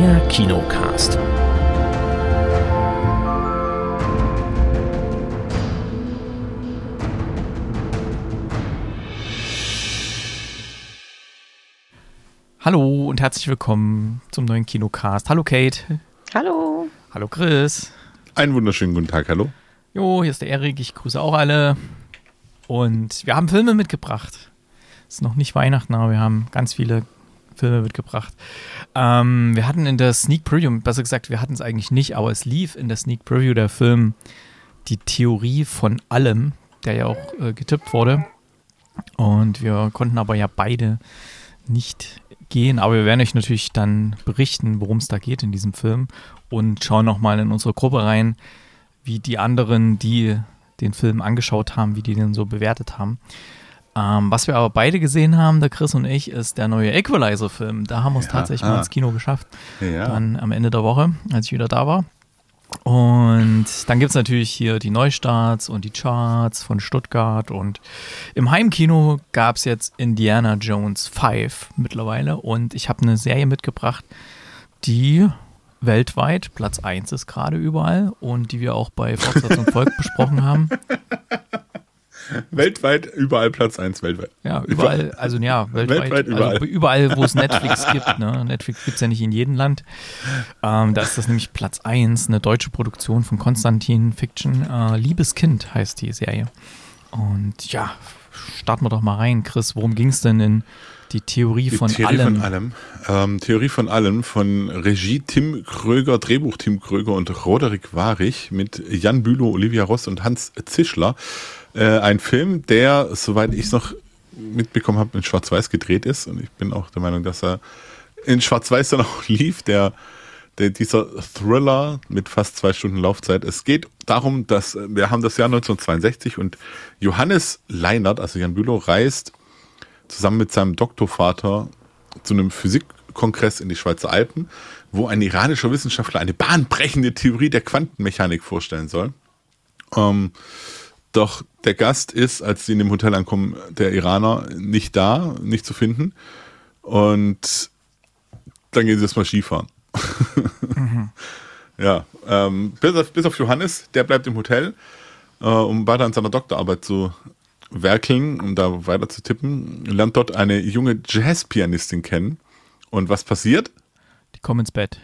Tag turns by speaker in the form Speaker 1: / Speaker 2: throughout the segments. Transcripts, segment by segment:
Speaker 1: Der Kinocast. Hallo und herzlich willkommen zum neuen Kinocast. Hallo Kate.
Speaker 2: Hallo.
Speaker 1: Hallo Chris.
Speaker 3: Einen wunderschönen guten Tag, hallo.
Speaker 1: Jo, hier ist der Erik, ich grüße auch alle. Und wir haben Filme mitgebracht. Es ist noch nicht Weihnachten, aber wir haben ganz viele Filme mitgebracht. Ähm, wir hatten in der Sneak Preview, besser gesagt, wir hatten es eigentlich nicht, aber es lief in der Sneak Preview der Film Die Theorie von allem, der ja auch äh, getippt wurde. Und wir konnten aber ja beide nicht gehen, aber wir werden euch natürlich dann berichten, worum es da geht in diesem Film und schauen nochmal in unsere Gruppe rein, wie die anderen, die den Film angeschaut haben, wie die den so bewertet haben. Ähm, was wir aber beide gesehen haben, der Chris und ich, ist der neue Equalizer-Film. Da haben wir es
Speaker 3: Ja,
Speaker 1: tatsächlich
Speaker 3: ah.
Speaker 1: mal ins Kino geschafft.
Speaker 3: Ja.
Speaker 1: Dann am Ende der Woche, als ich wieder da war. Und dann gibt es natürlich hier die Neustarts und die Charts von Stuttgart. Und im Heimkino gab es jetzt Indiana Jones 5 mittlerweile. Und ich habe eine Serie mitgebracht, die weltweit Platz 1 ist gerade überall und die wir auch bei Fortsetzung Volk besprochen haben.
Speaker 3: weltweit überall Platz 1 weltweit.
Speaker 1: Ja, überall, also ja, weltweit,
Speaker 3: Weltweit überall.
Speaker 1: Also überall, wo es Netflix gibt. Ne? Netflix gibt es ja nicht in jedem Land. Ähm, da ist das nämlich Platz 1, eine deutsche Produktion von Konstantin Fiction. Äh, Liebes Kind heißt die Serie. Und ja, starten wir doch mal rein. Chris, worum ging es denn in die Theorie
Speaker 3: Die
Speaker 1: von
Speaker 3: Theorie
Speaker 1: allem?
Speaker 3: von allem. Ähm, Theorie von allem von Regie Tim Kröger, Drehbuch Tim Kröger und Roderick Warich mit Jan Bülow, Olivia Ross und Hans Zischler. Äh, ein Film, der, soweit ich es noch mitbekommen habe, in Schwarz-Weiß gedreht ist. Und ich bin auch der Meinung, dass er in Schwarz-Weiß dann auch lief. Der, der, dieser Thriller mit fast zwei Stunden Laufzeit. Es geht darum, dass wir haben das Jahr 1962 und Johannes Leinert, also Jan Bülow, reist zusammen mit seinem Doktorvater zu einem Physikkongress in die Schweizer Alpen, wo ein iranischer Wissenschaftler eine bahnbrechende Theorie der Quantenmechanik vorstellen soll. Ähm, doch der Gast ist, als sie in dem Hotel ankommen, der Iraner nicht da, nicht zu finden. Und dann gehen sie erstmal Skifahren. Ja, ähm, bis, auf, bis auf Johannes, der bleibt im Hotel, äh, um weiter an seiner Doktorarbeit zu werkeln, um da weiter zu tippen. Lernt dort eine junge Jazzpianistin kennen. Und was passiert?
Speaker 1: Die kommen ins Bett.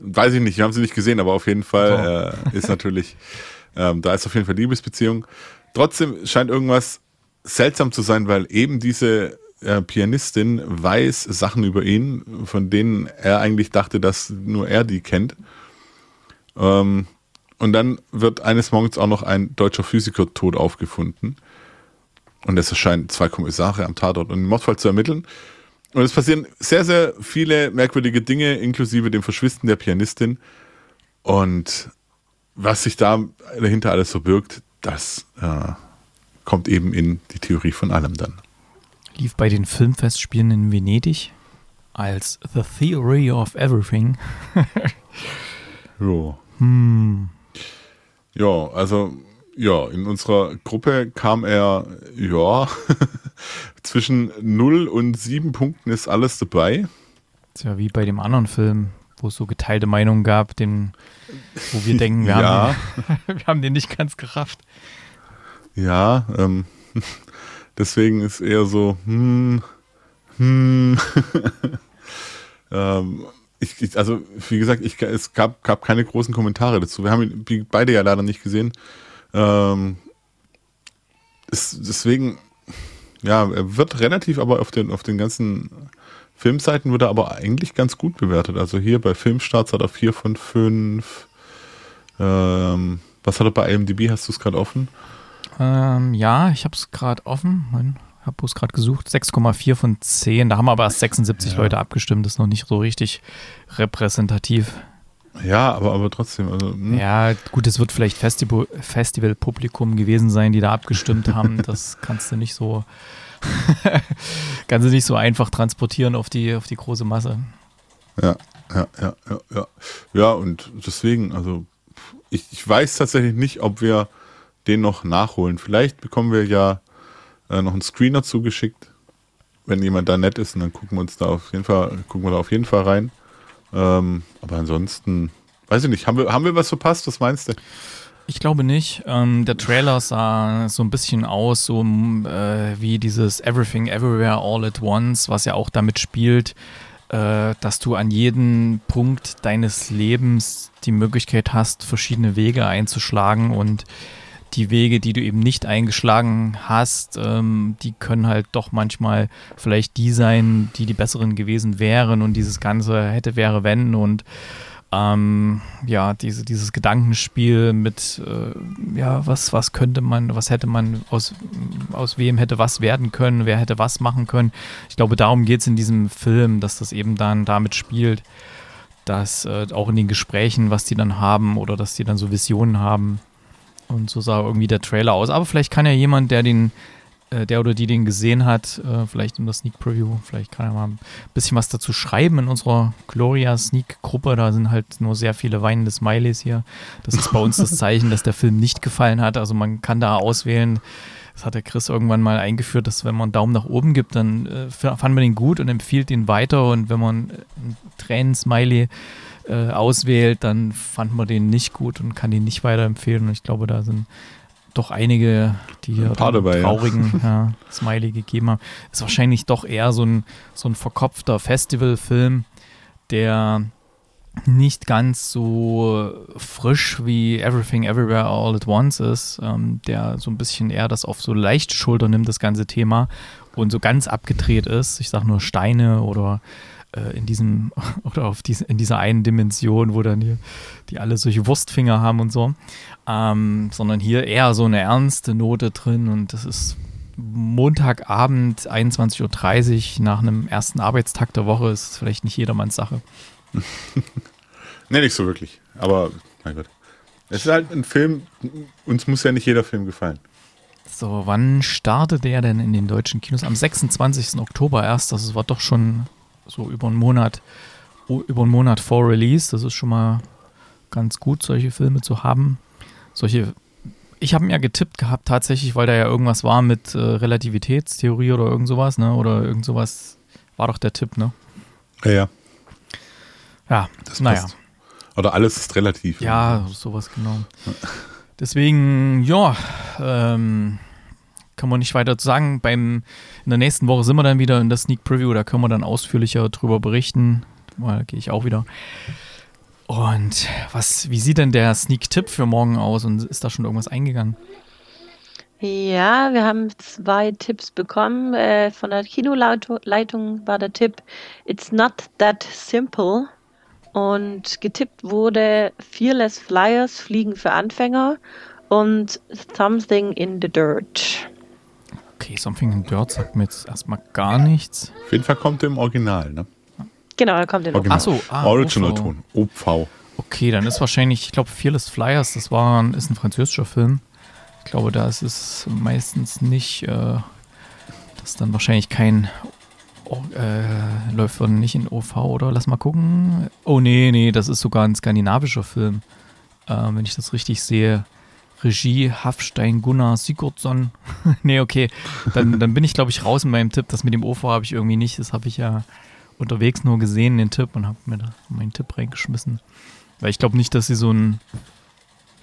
Speaker 3: Weiß ich nicht, wir haben sie nicht gesehen, aber auf jeden Fall äh, ist natürlich, ähm, da ist auf jeden Fall Liebesbeziehung. Trotzdem scheint irgendwas seltsam zu sein, weil eben diese äh, Pianistin weiß Sachen über ihn, von denen er eigentlich dachte, dass nur er die kennt. Ähm, und dann wird eines Morgens auch noch ein deutscher Physiker tot aufgefunden. Und es erscheinen zwei Kommissare am Tatort, um den Mordfall zu ermitteln. Und es passieren sehr, sehr viele merkwürdige Dinge, inklusive dem Verschwinden der Pianistin. Und was sich da dahinter alles verbirgt, das äh, kommt eben in die Theorie von allem dann.
Speaker 1: Lief bei den Filmfestspielen in Venedig als The Theory of Everything.
Speaker 3: Jo.
Speaker 1: Hm.
Speaker 3: Ja, also ja, in unserer Gruppe kam er, ja, zwischen 0 und 7 Punkten ist alles dabei.
Speaker 1: ist ja wie bei dem anderen Film, wo es so geteilte Meinungen gab, den, wo wir denken, wir,
Speaker 3: Ja.
Speaker 1: haben, den, wir haben den nicht ganz gerafft.
Speaker 3: Ja, ähm, deswegen ist eher so, hm, hm. ähm, ich, ich, also, wie gesagt, ich, es gab, gab keine großen Kommentare dazu. Wir haben ihn beide ja leider nicht gesehen. Ähm, ist, deswegen, ja, er wird relativ, aber auf den, auf den ganzen Filmseiten wird er aber eigentlich ganz gut bewertet. Also hier bei Filmstarts hat er 4 von 5. Ähm, was hat er bei IMDb? Hast du es gerade offen?
Speaker 1: Ähm, ja, ich habe es gerade offen. Ich habe es gerade gesucht. 6,4 von 10. Da haben aber erst 76
Speaker 3: Ja.
Speaker 1: Leute abgestimmt. Das ist noch nicht so richtig repräsentativ.
Speaker 3: Ja, aber, aber trotzdem. Also, hm.
Speaker 1: Ja, gut, es wird vielleicht Festival- Festivalpublikum gewesen sein, die da abgestimmt haben. Das kannst du nicht so, kannst du nicht so einfach transportieren auf die, auf die große Masse.
Speaker 3: Ja, ja, ja, ja, ja. Ja, und deswegen, also ich, ich weiß tatsächlich nicht, ob wir den noch nachholen. Vielleicht bekommen wir ja äh, noch einen Screener zugeschickt, wenn jemand da nett ist, und dann gucken wir uns da auf jeden Fall, gucken wir da auf jeden Fall rein. Ähm, aber ansonsten, weiß ich nicht, haben wir, haben wir was verpasst? Was meinst du?
Speaker 1: Ich glaube nicht. Ähm, der Trailer sah so ein bisschen aus, so äh, wie dieses Everything Everywhere All at Once, was ja auch damit spielt, äh, dass du an jedem Punkt deines Lebens die Möglichkeit hast, verschiedene Wege einzuschlagen. Und die Wege, die du eben nicht eingeschlagen hast, ähm, die können halt doch manchmal vielleicht die sein, die die besseren gewesen wären. Und dieses ganze hätte, wäre, wenn. Und ähm, ja, diese, dieses Gedankenspiel mit, äh, ja, was, was könnte man, was hätte man, aus, aus wem hätte was werden können, wer hätte was machen können. Ich glaube, darum geht es in diesem Film, dass das eben dann damit spielt, dass äh, auch in den Gesprächen, was die dann haben oder dass die dann so Visionen haben. Und so sah irgendwie der Trailer aus. Aber vielleicht kann ja jemand, der den äh, der oder die den gesehen hat, äh, vielleicht in der Sneak Preview, vielleicht kann er mal ein bisschen was dazu schreiben in unserer Gloria Sneak Gruppe. Da sind halt nur sehr viele weinende Smileys hier. Das ist bei uns das Zeichen, dass der Film nicht gefallen hat. Also man kann da auswählen. Das hat der Chris irgendwann mal eingeführt, dass wenn man einen Daumen nach oben gibt, dann äh, fand man den gut und empfiehlt ihn weiter. Und wenn man einen Tränen-Smiley äh, auswählt, dann fand man den nicht gut und kann ihn nicht weiterempfehlen. Und ich glaube, da sind doch einige, die hier
Speaker 3: dabei,
Speaker 1: traurigen ja. ja, Smiley gegeben haben. Ist wahrscheinlich doch eher so ein, so ein verkopfter Festivalfilm, der nicht ganz so frisch wie Everything Everywhere All at Once ist, ähm, der so ein bisschen eher das auf so leichte Schulter nimmt, das ganze Thema, und so ganz abgedreht ist. Ich sage nur Steine oder äh, in diesem oder auf diese, in dieser einen Dimension, wo dann die, die alle solche Wurstfinger haben und so, ähm, sondern hier eher so eine ernste Note drin und das ist Montagabend 21.30 Uhr nach einem ersten Arbeitstag der Woche ist vielleicht nicht jedermanns Sache.
Speaker 3: nee, nicht so wirklich. Aber mein Gott. Es ist halt ein Film, uns muss ja nicht jeder Film gefallen.
Speaker 1: So, wann startet der denn in den deutschen Kinos? Am 26. Oktober erst. Das war doch schon so über einen Monat, über einen Monat vor Release. Das ist schon mal ganz gut, solche Filme zu haben. Solche, ich habe mir ja getippt gehabt tatsächlich, weil da ja irgendwas war mit äh, Relativitätstheorie oder irgend sowas, ne? Oder irgend sowas war doch der Tipp, ne?
Speaker 3: Ja, ja.
Speaker 1: Ja, das naja. Passt.
Speaker 3: Oder alles ist relativ.
Speaker 1: Ja, sowas genau. Deswegen, ja, ähm, kann man nicht weiter sagen. Beim, in der nächsten Woche sind wir dann wieder in der Sneak Preview, da können wir dann ausführlicher drüber berichten. Da gehe ich auch wieder. Und was, wie sieht denn der Sneak-Tipp für morgen aus und ist da schon irgendwas eingegangen?
Speaker 2: Ja, wir haben zwei Tipps bekommen. Äh, von der Kinoleitung war der Tipp It's not that simple. Und getippt wurde Fearless Flyers, Fliegen für Anfänger und Something in the Dirt.
Speaker 1: Okay, Something in Dirt sagt mir jetzt erstmal gar nichts.
Speaker 3: Auf jeden Fall kommt er im Original, ne?
Speaker 2: Genau, er kommt in
Speaker 3: Original. Achso, ah, Original-Ton, OV.
Speaker 1: Okay, dann ist wahrscheinlich, ich glaube, Fearless Flyers, das war ein, ist ein französischer Film. Ich glaube, da ist es meistens nicht, äh, das ist dann wahrscheinlich kein, oh, äh, läuft dann nicht in OV, oder? Lass mal gucken. Oh, nee, nee, das ist sogar ein skandinavischer Film, äh, wenn ich das richtig sehe. Regie Hafstein Gunnar Sigurdsson. nee, okay. Dann, dann bin ich, glaube ich, raus in meinem Tipp. Das mit dem OV habe ich irgendwie nicht. Das habe ich ja unterwegs nur gesehen, den Tipp, und habe mir da meinen Tipp reingeschmissen. Weil ich glaube nicht, dass sie so ein.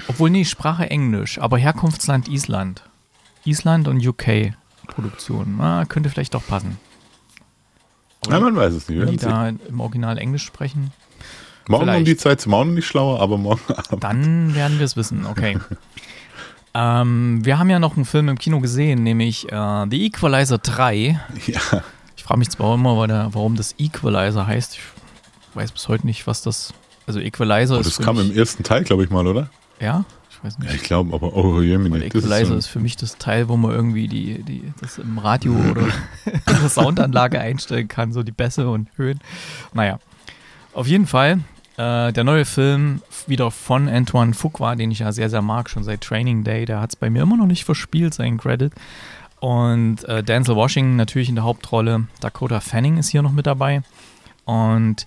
Speaker 1: Obwohl, nee, Sprache Englisch, aber Herkunftsland Island. Island und UK Produktion. Na, könnte vielleicht doch passen.
Speaker 3: ja, man weiß es nicht.
Speaker 1: Die da im Original Englisch sprechen.
Speaker 3: Morgen Vielleicht. um die Zeit noch nicht schlauer, aber morgen
Speaker 1: Abend. Dann werden wir es wissen, okay. ähm, wir haben ja noch einen Film im Kino gesehen, nämlich äh, The Equalizer 3.
Speaker 3: Ja.
Speaker 1: Ich frage mich zwar immer, warum das Equalizer heißt. Ich weiß bis heute nicht, was das. Also Equalizer
Speaker 3: oh,
Speaker 1: ist.
Speaker 3: Das kam im ersten Teil, glaube ich mal, oder?
Speaker 1: Ja? Ich weiß nicht.
Speaker 3: Ja, ich glaube, aber oh, Jemine,
Speaker 1: Equalizer ist, so ist, für mich das Teil, wo man irgendwie die, die, das im Radio oder in der Soundanlage einstellen kann, so die Bässe und Höhen. Naja. Auf jeden Fall äh, der neue Film wieder von Antoine Fuqua, den ich ja sehr, sehr mag, schon seit Training Day. Der hat es bei mir immer noch nicht verspielt, seinen Credit. Und äh, Denzel Washington natürlich in der Hauptrolle. Dakota Fanning ist hier noch mit dabei. Und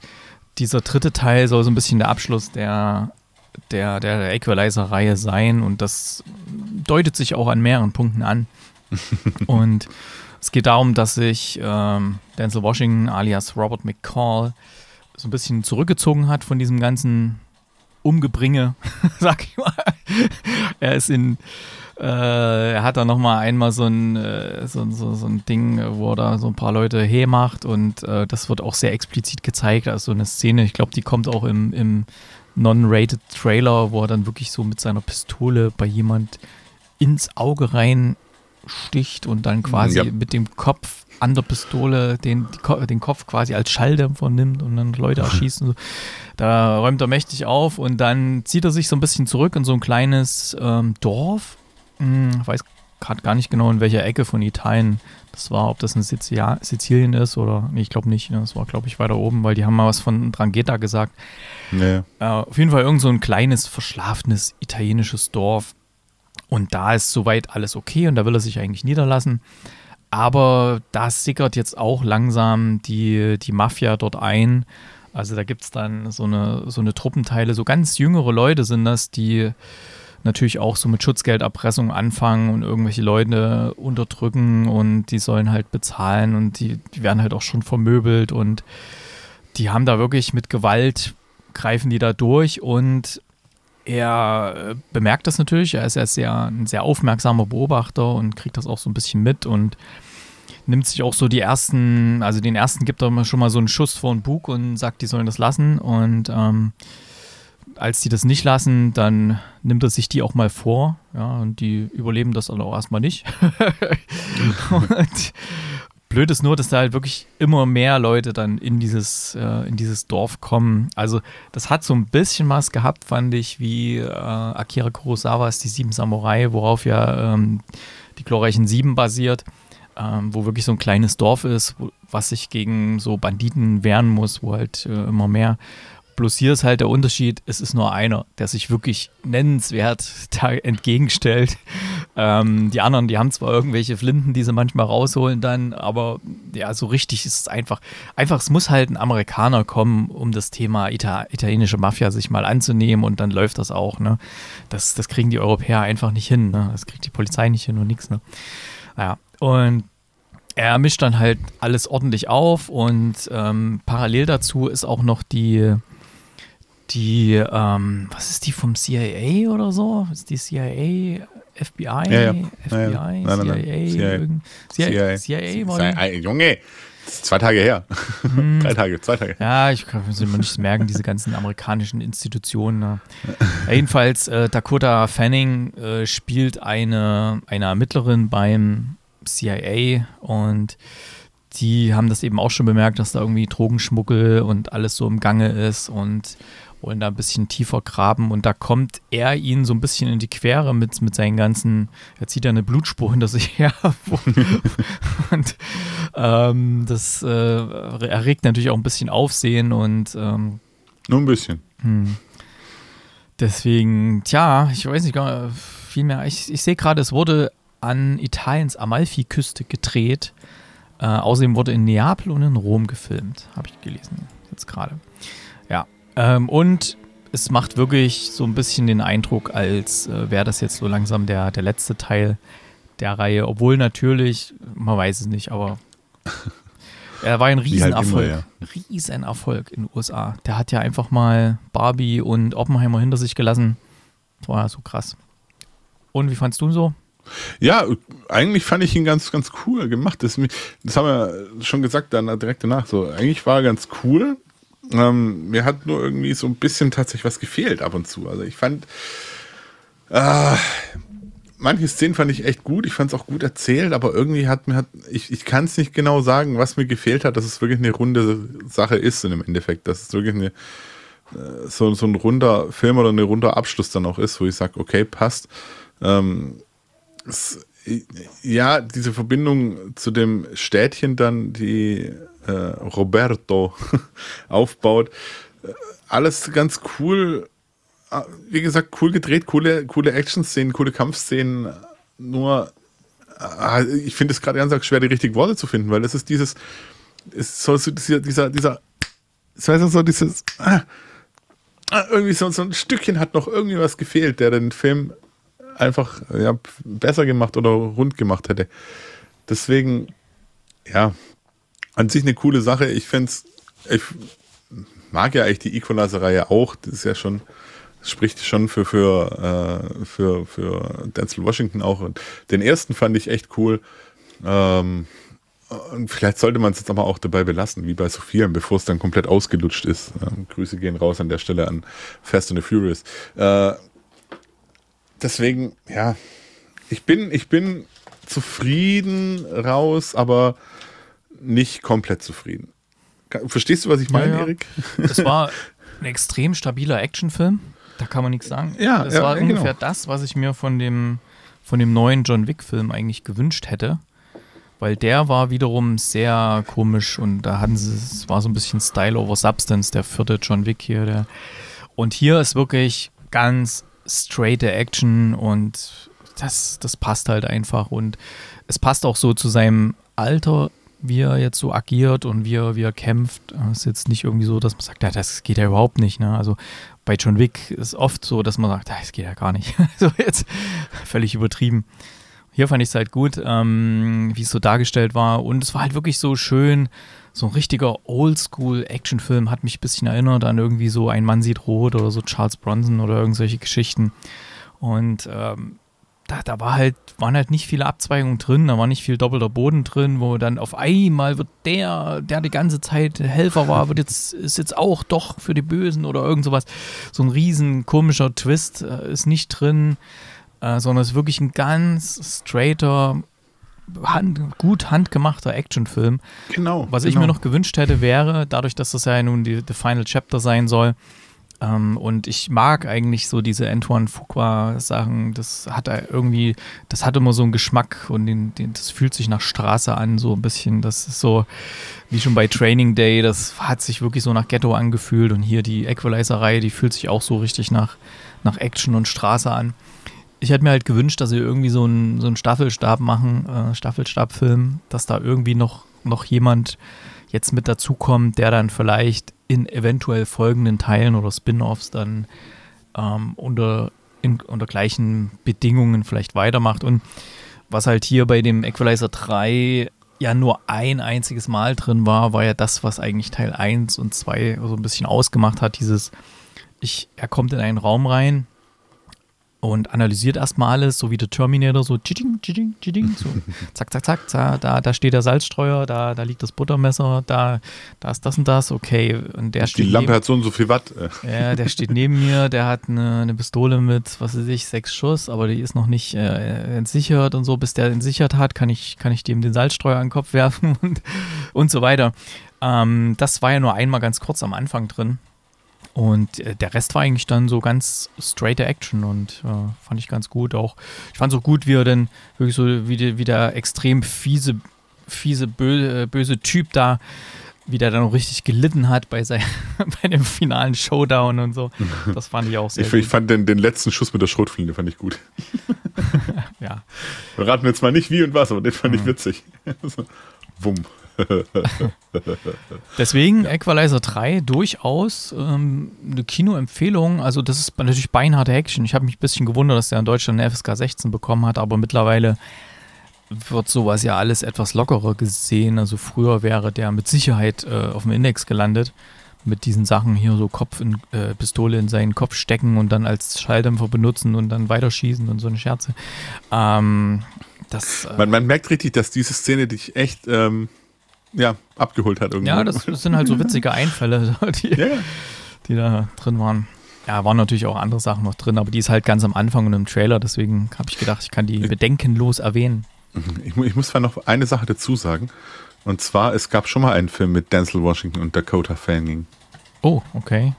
Speaker 1: dieser dritte Teil soll so ein bisschen der Abschluss der, der, der Equalizer-Reihe sein. Und das deutet sich auch an mehreren Punkten an. und es geht darum, dass sich ähm, Denzel Washington alias Robert McCall so ein bisschen zurückgezogen hat von diesem ganzen Umgebringe, sag ich mal. er ist in, äh, er hat da nochmal einmal so ein, äh, so, so, so ein Ding, wo er da so ein paar Leute he macht und äh, das wird auch sehr explizit gezeigt. Also so eine Szene, ich glaube, die kommt auch im, im non-rated Trailer, wo er dann wirklich so mit seiner Pistole bei jemand ins Auge rein sticht und dann quasi ja. mit dem Kopf an der Pistole den, den Kopf quasi als Schalldämpfer nimmt und dann Leute erschießt. So. Da räumt er mächtig auf und dann zieht er sich so ein bisschen zurück in so ein kleines ähm, Dorf hm, weiß gerade gar nicht genau, in welcher Ecke von Italien das war, ob das in Sizil Sizilien ist oder, nee, ich glaube nicht. Ne? Das war, glaube ich, weiter oben, weil die haben mal was von Drangheta gesagt. Nee. Äh, auf jeden Fall irgend so ein kleines, verschlafenes italienisches Dorf. Und da ist soweit alles okay und da will er sich eigentlich niederlassen. Aber da sickert jetzt auch langsam die, die Mafia dort ein. Also da gibt es dann so eine, so eine Truppenteile, so ganz jüngere Leute sind das, die natürlich auch so mit Schutzgelderpressung anfangen und irgendwelche Leute unterdrücken und die sollen halt bezahlen und die, die werden halt auch schon vermöbelt und die haben da wirklich mit Gewalt greifen die da durch und er äh, bemerkt das natürlich, er ist ja sehr, ein sehr aufmerksamer Beobachter und kriegt das auch so ein bisschen mit und nimmt sich auch so die ersten, also den ersten gibt er schon mal so einen Schuss vor den Bug und sagt, die sollen das lassen und ähm, als die das nicht lassen, dann nimmt er sich die auch mal vor. Ja, und die überleben das dann auch erstmal nicht. und blöd ist nur, dass da halt wirklich immer mehr Leute dann in dieses, äh, in dieses Dorf kommen. Also, das hat so ein bisschen was gehabt, fand ich, wie äh, Akira Kurosawas Die Sieben Samurai, worauf ja ähm, die glorreichen Sieben basiert. Ähm, wo wirklich so ein kleines Dorf ist, wo, was sich gegen so Banditen wehren muss, wo halt äh, immer mehr Bloß hier ist halt der Unterschied, es ist nur einer, der sich wirklich nennenswert da entgegenstellt. Ähm, die anderen, die haben zwar irgendwelche Flinten, die sie manchmal rausholen dann, aber ja, so richtig ist es einfach. Einfach, es muss halt ein Amerikaner kommen, um das Thema Ita italienische Mafia sich mal anzunehmen und dann läuft das auch. Ne? Das, das kriegen die Europäer einfach nicht hin. Ne? Das kriegt die Polizei nicht hin und nichts. Ne? Naja, und er mischt dann halt alles ordentlich auf und ähm, parallel dazu ist auch noch die die, ähm, was ist die vom CIA oder so? Ist die CIA, FBI, ja, ja. FBI, ja, ja. Nein, nein, nein. CIA, CIA, CIA, CIA,
Speaker 3: CIA Junge, zwei Tage her. Hm. Drei Tage, zwei Tage.
Speaker 1: Ja, ich kann mir nicht merken, diese ganzen amerikanischen Institutionen. Ne? jedenfalls, äh, Dakota Fanning äh, spielt eine, eine Ermittlerin beim CIA und die haben das eben auch schon bemerkt, dass da irgendwie Drogenschmuggel und alles so im Gange ist und wollen da ein bisschen tiefer graben und da kommt er ihnen so ein bisschen in die Quere mit, mit seinen ganzen, er zieht ja eine Blutspur hinter sich her und ähm, das äh, erregt natürlich auch ein bisschen Aufsehen und ähm,
Speaker 3: nur ein bisschen. Hm.
Speaker 1: Deswegen, tja, ich weiß nicht viel mehr. Ich, ich sehe gerade, es wurde an Italiens Amalfi-Küste gedreht. Äh, außerdem wurde in Neapel und in Rom gefilmt, habe ich gelesen, jetzt gerade. Ähm, und es macht wirklich so ein bisschen den Eindruck, als äh, wäre das jetzt so langsam der, der letzte Teil der Reihe. Obwohl natürlich, man weiß es nicht, aber er war ein Riesenerfolg. Halt immer, ja. Riesenerfolg in den USA. Der hat ja einfach mal Barbie und Oppenheimer hinter sich gelassen. Das war ja so krass. Und wie fandst du ihn so?
Speaker 3: Ja, eigentlich fand ich ihn ganz, ganz cool gemacht. Das, das haben wir schon gesagt dann direkt danach. So, eigentlich war er ganz cool. Ähm, mir hat nur irgendwie so ein bisschen tatsächlich was gefehlt ab und zu. Also ich fand, äh, manche Szenen fand ich echt gut. Ich fand es auch gut erzählt, aber irgendwie hat mir, hat, ich, ich kann es nicht genau sagen, was mir gefehlt hat, dass es wirklich eine runde Sache ist in dem Endeffekt. Dass es wirklich eine, äh, so, so ein runder Film oder ein runder Abschluss dann auch ist, wo ich sage, okay, passt. Ähm, es, ja, diese Verbindung zu dem Städtchen dann, die äh, Roberto aufbaut. Äh, alles ganz cool. Äh, wie gesagt, cool gedreht, coole, coole Action-Szenen, coole Kampfszenen. Nur, äh, ich finde es gerade ganz schwer, die richtigen Worte zu finden, weil es ist dieses, es soll so dieser, dieser, dieser, es weiß so dieses, ah, irgendwie so, so ein Stückchen hat noch irgendwie was gefehlt, der den Film einfach ja, besser gemacht oder rund gemacht hätte. Deswegen, ja, an sich eine coole Sache. Ich fände es, mag ja eigentlich die Equalizer-Reihe auch. Das ist ja schon, spricht schon für, für, äh, für, für Denzel Washington auch. Und den ersten fand ich echt cool. Ähm, und vielleicht sollte man es jetzt aber auch dabei belassen, wie bei so vielen, bevor es dann komplett ausgelutscht ist. Ähm, Grüße gehen raus an der Stelle an Fast and the Furious. Äh, deswegen, ja, ich bin, ich bin zufrieden raus, aber nicht komplett zufrieden. Verstehst du, was ich meine, ja, ja. Erik?
Speaker 1: Es war ein extrem stabiler Actionfilm. Da kann man nichts sagen.
Speaker 3: Ja,
Speaker 1: das
Speaker 3: ja,
Speaker 1: war
Speaker 3: genau.
Speaker 1: ungefähr das, was ich mir von dem, von dem neuen John Wick-Film eigentlich gewünscht hätte. Weil der war wiederum sehr komisch und da hatten sie, es war so ein bisschen Style over Substance, der vierte John Wick hier. Der, und hier ist wirklich ganz straight Action und das, das passt halt einfach. Und es passt auch so zu seinem Alter wie er jetzt so agiert und wie er, wie er kämpft. Es ist jetzt nicht irgendwie so, dass man sagt, ja, das geht ja überhaupt nicht. Ne? Also bei John Wick ist oft so, dass man sagt, das geht ja gar nicht. so jetzt völlig übertrieben. Hier fand ich es halt gut, ähm, wie es so dargestellt war. Und es war halt wirklich so schön, so ein richtiger Oldschool-Actionfilm. Hat mich ein bisschen erinnert an irgendwie so Ein Mann sieht rot oder so Charles Bronson oder irgendwelche Geschichten. Und ähm, da, da war halt, waren halt nicht viele Abzweigungen drin, da war nicht viel doppelter Boden drin, wo dann auf einmal wird der, der die ganze Zeit Helfer war, wird jetzt, ist jetzt auch doch für die Bösen oder irgend sowas. So ein riesen komischer Twist äh, ist nicht drin, äh, sondern es ist wirklich ein ganz straighter, hand, gut handgemachter Actionfilm.
Speaker 3: Genau.
Speaker 1: Was
Speaker 3: genau.
Speaker 1: ich mir noch gewünscht hätte, wäre, dadurch, dass das ja nun die, die Final Chapter sein soll, ähm, und ich mag eigentlich so diese Antoine Fuqua-Sachen. Das hat irgendwie, das hat immer so einen Geschmack und den, den, das fühlt sich nach Straße an, so ein bisschen. Das ist so wie schon bei Training Day. Das hat sich wirklich so nach Ghetto angefühlt. Und hier die Equalizer-Reihe, die fühlt sich auch so richtig nach, nach Action und Straße an. Ich hätte mir halt gewünscht, dass sie irgendwie so einen, so Staffelstab machen, äh, Staffelstabfilm, dass da irgendwie noch, noch jemand jetzt mit dazukommt, der dann vielleicht in eventuell folgenden Teilen oder Spin-offs dann ähm, unter, in, unter gleichen Bedingungen vielleicht weitermacht. Und was halt hier bei dem Equalizer 3 ja nur ein einziges Mal drin war, war ja das, was eigentlich Teil 1 und 2 so ein bisschen ausgemacht hat, dieses, ich, er kommt in einen Raum rein, und analysiert erstmal alles, so wie der Terminator, so tsching, tsching, tsching, so zack, zack, zack, zack, da, da steht der Salzstreuer, da, da liegt das Buttermesser, da, da ist das und das, okay. Und der
Speaker 3: Die
Speaker 1: steht
Speaker 3: Lampe
Speaker 1: neben,
Speaker 3: hat so und so viel Watt.
Speaker 1: ja, der steht neben mir, der hat eine, eine Pistole mit, was weiß ich, sechs Schuss, aber die ist noch nicht äh, entsichert und so. Bis der entsichert hat, kann ich, kann ich dem den Salzstreuer an den Kopf werfen und, und so weiter. Ähm, das war ja nur einmal ganz kurz am Anfang drin. Und äh, der Rest war eigentlich dann so ganz straight Action und äh, fand ich ganz gut. Auch ich fand es auch gut, wie er dann wirklich so wie, wie der extrem fiese, fiese böse, böse Typ da, wie der dann auch richtig gelitten hat bei, sein, bei dem finalen Showdown und so. Das fand ich auch sehr
Speaker 3: Ich,
Speaker 1: gut.
Speaker 3: ich fand den, den letzten Schuss mit der Schrotflinte fand ich gut.
Speaker 1: ja.
Speaker 3: Wir raten jetzt mal nicht wie und was, aber den fand ich
Speaker 1: Mhm.
Speaker 3: witzig. So, Wumm.
Speaker 1: Deswegen Equalizer 3 durchaus ähm, eine Kinoempfehlung. Also das ist natürlich beinharte Action. Ich habe mich ein bisschen gewundert, dass der in Deutschland eine FSK 16 bekommen hat, aber mittlerweile wird sowas ja alles etwas lockerer gesehen. Also früher wäre der mit Sicherheit äh, auf dem Index gelandet. Mit diesen Sachen hier so Kopf in, äh, Pistole in seinen Kopf stecken und dann als Schalldämpfer benutzen und dann weiterschießen und so eine Scherze. Ähm, das, äh,
Speaker 3: Man, man merkt richtig, dass diese Szene dich echt ähm, ja, abgeholt hat irgendwo.
Speaker 1: ja, das, das sind halt so witzige Einfälle, die,
Speaker 3: ja,
Speaker 1: die da drin waren. Ja, waren natürlich auch andere Sachen noch drin, aber die ist halt ganz am Anfang und im Trailer, deswegen habe ich gedacht, ich kann die bedenkenlos erwähnen.
Speaker 3: Ich, ich muss zwar noch eine Sache dazu sagen. Und zwar, es gab schon mal einen Film mit Denzel Washington und Dakota Fanning.
Speaker 1: Oh, okay.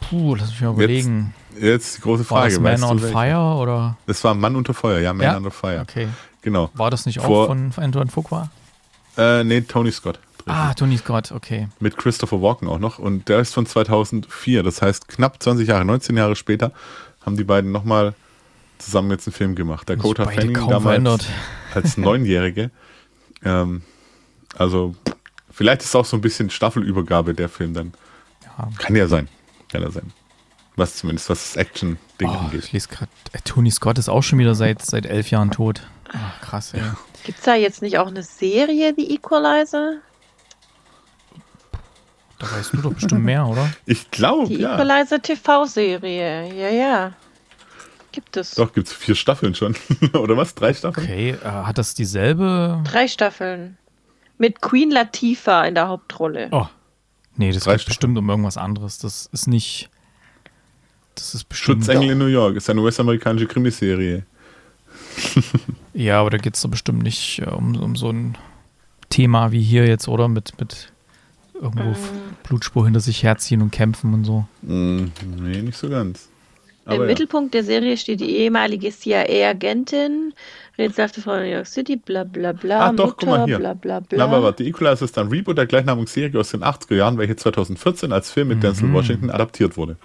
Speaker 1: Puh, lass mich mal überlegen.
Speaker 3: Jetzt die große
Speaker 1: War
Speaker 3: Frage.
Speaker 1: das Man on? Fire oder?
Speaker 3: Das war Mann unter Feuer, ja, Man
Speaker 1: Ja?
Speaker 3: Under Fire.
Speaker 1: Okay.
Speaker 3: Genau.
Speaker 1: War das nicht auch
Speaker 3: Vor-
Speaker 1: von Antoine Fuqua?
Speaker 3: Äh, nee, Tony Scott.
Speaker 1: Ah, Tony Scott, okay.
Speaker 3: Mit Christopher Walken auch noch. Und der ist von 2004. Das heißt, knapp 20 Jahre, 19 Jahre später, haben die beiden nochmal zusammen jetzt einen Film gemacht. Dakota Fanning damals
Speaker 1: verändert.
Speaker 3: als Neunjährige. ähm, also, vielleicht ist auch so ein bisschen Staffelübergabe der Film dann.
Speaker 1: Ja.
Speaker 3: Kann ja sein. Kann ja sein. Was zumindest, was das Action-Ding
Speaker 1: Oh,
Speaker 3: angeht.
Speaker 1: ich lese gerade, äh, Tony Scott ist auch schon wieder seit, seit elf Jahren tot. Ach, krass, ey.
Speaker 2: Gibt es da jetzt nicht auch eine Serie, die Equalizer?
Speaker 1: Da weißt du doch bestimmt mehr, oder?
Speaker 3: Ich glaube,
Speaker 2: Die
Speaker 3: ja.
Speaker 2: Equalizer TV-Serie. Ja, ja. Gibt es.
Speaker 3: Doch, gibt es vier Staffeln schon. Oder was? Drei Staffeln?
Speaker 1: Okay, äh, hat das dieselbe?
Speaker 2: Drei Staffeln. Mit Queen Latifah in der Hauptrolle.
Speaker 1: Oh. Nee, das
Speaker 3: Drei
Speaker 1: geht
Speaker 3: Staffeln.
Speaker 1: bestimmt um irgendwas anderes. Das ist nicht. Das ist bestimmt.
Speaker 3: Schutzengel in New York ist eine US-amerikanische Krimiserie.
Speaker 1: Ja, aber da geht es doch bestimmt nicht äh, um, um so ein Thema wie hier jetzt, oder? Mit, mit irgendwo F- Blutspur hinter sich herziehen und kämpfen und so.
Speaker 3: Hm, nee, nicht so ganz.
Speaker 2: Im
Speaker 3: Aber ja.
Speaker 2: Mittelpunkt der Serie steht die ehemalige CIA-Agentin, rätselhafte Frau in New York City, bla bla bla,
Speaker 3: Ah, doch, guck
Speaker 2: Mutter,
Speaker 3: mal hier.
Speaker 2: bla bla
Speaker 3: Na, aber
Speaker 2: bla.
Speaker 3: warte, The Equalizer ist ein Reboot der gleichnamigen Serie aus den 80er Jahren, welche 2014 als Film mit Denzel Washington adaptiert wurde.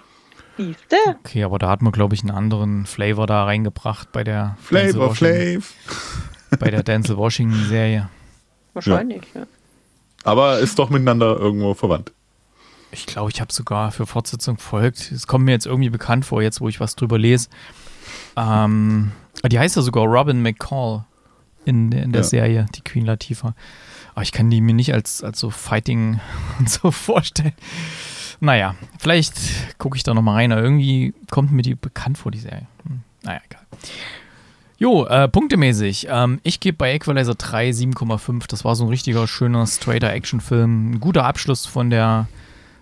Speaker 2: Siehste?
Speaker 1: Okay, aber da hat man, glaube ich, einen anderen Flavor da reingebracht bei der
Speaker 3: Flavor
Speaker 1: Washington-
Speaker 3: Flav.
Speaker 1: bei der Denzel Washington-Serie.
Speaker 2: Wahrscheinlich, ja.
Speaker 3: Aber ist doch miteinander irgendwo verwandt.
Speaker 1: Ich glaube, ich habe sogar für Fortsetzung folgt. Es kommt mir jetzt irgendwie bekannt vor, jetzt wo ich was drüber lese. Ähm, die heißt ja sogar Robin McCall in, in der
Speaker 3: Ja.
Speaker 1: Serie, die Queen Latifah. Aber ich kann die mir nicht als, als so Fighting und so vorstellen. Naja, vielleicht gucke ich da nochmal rein. Aber irgendwie kommt mir die bekannt vor, die Serie. Hm, naja, egal. Jo, äh, punktemäßig. Ähm, ich gebe bei Equalizer 3 7,5. Das war so ein richtiger schöner, straighter Actionfilm. Ein guter Abschluss von der,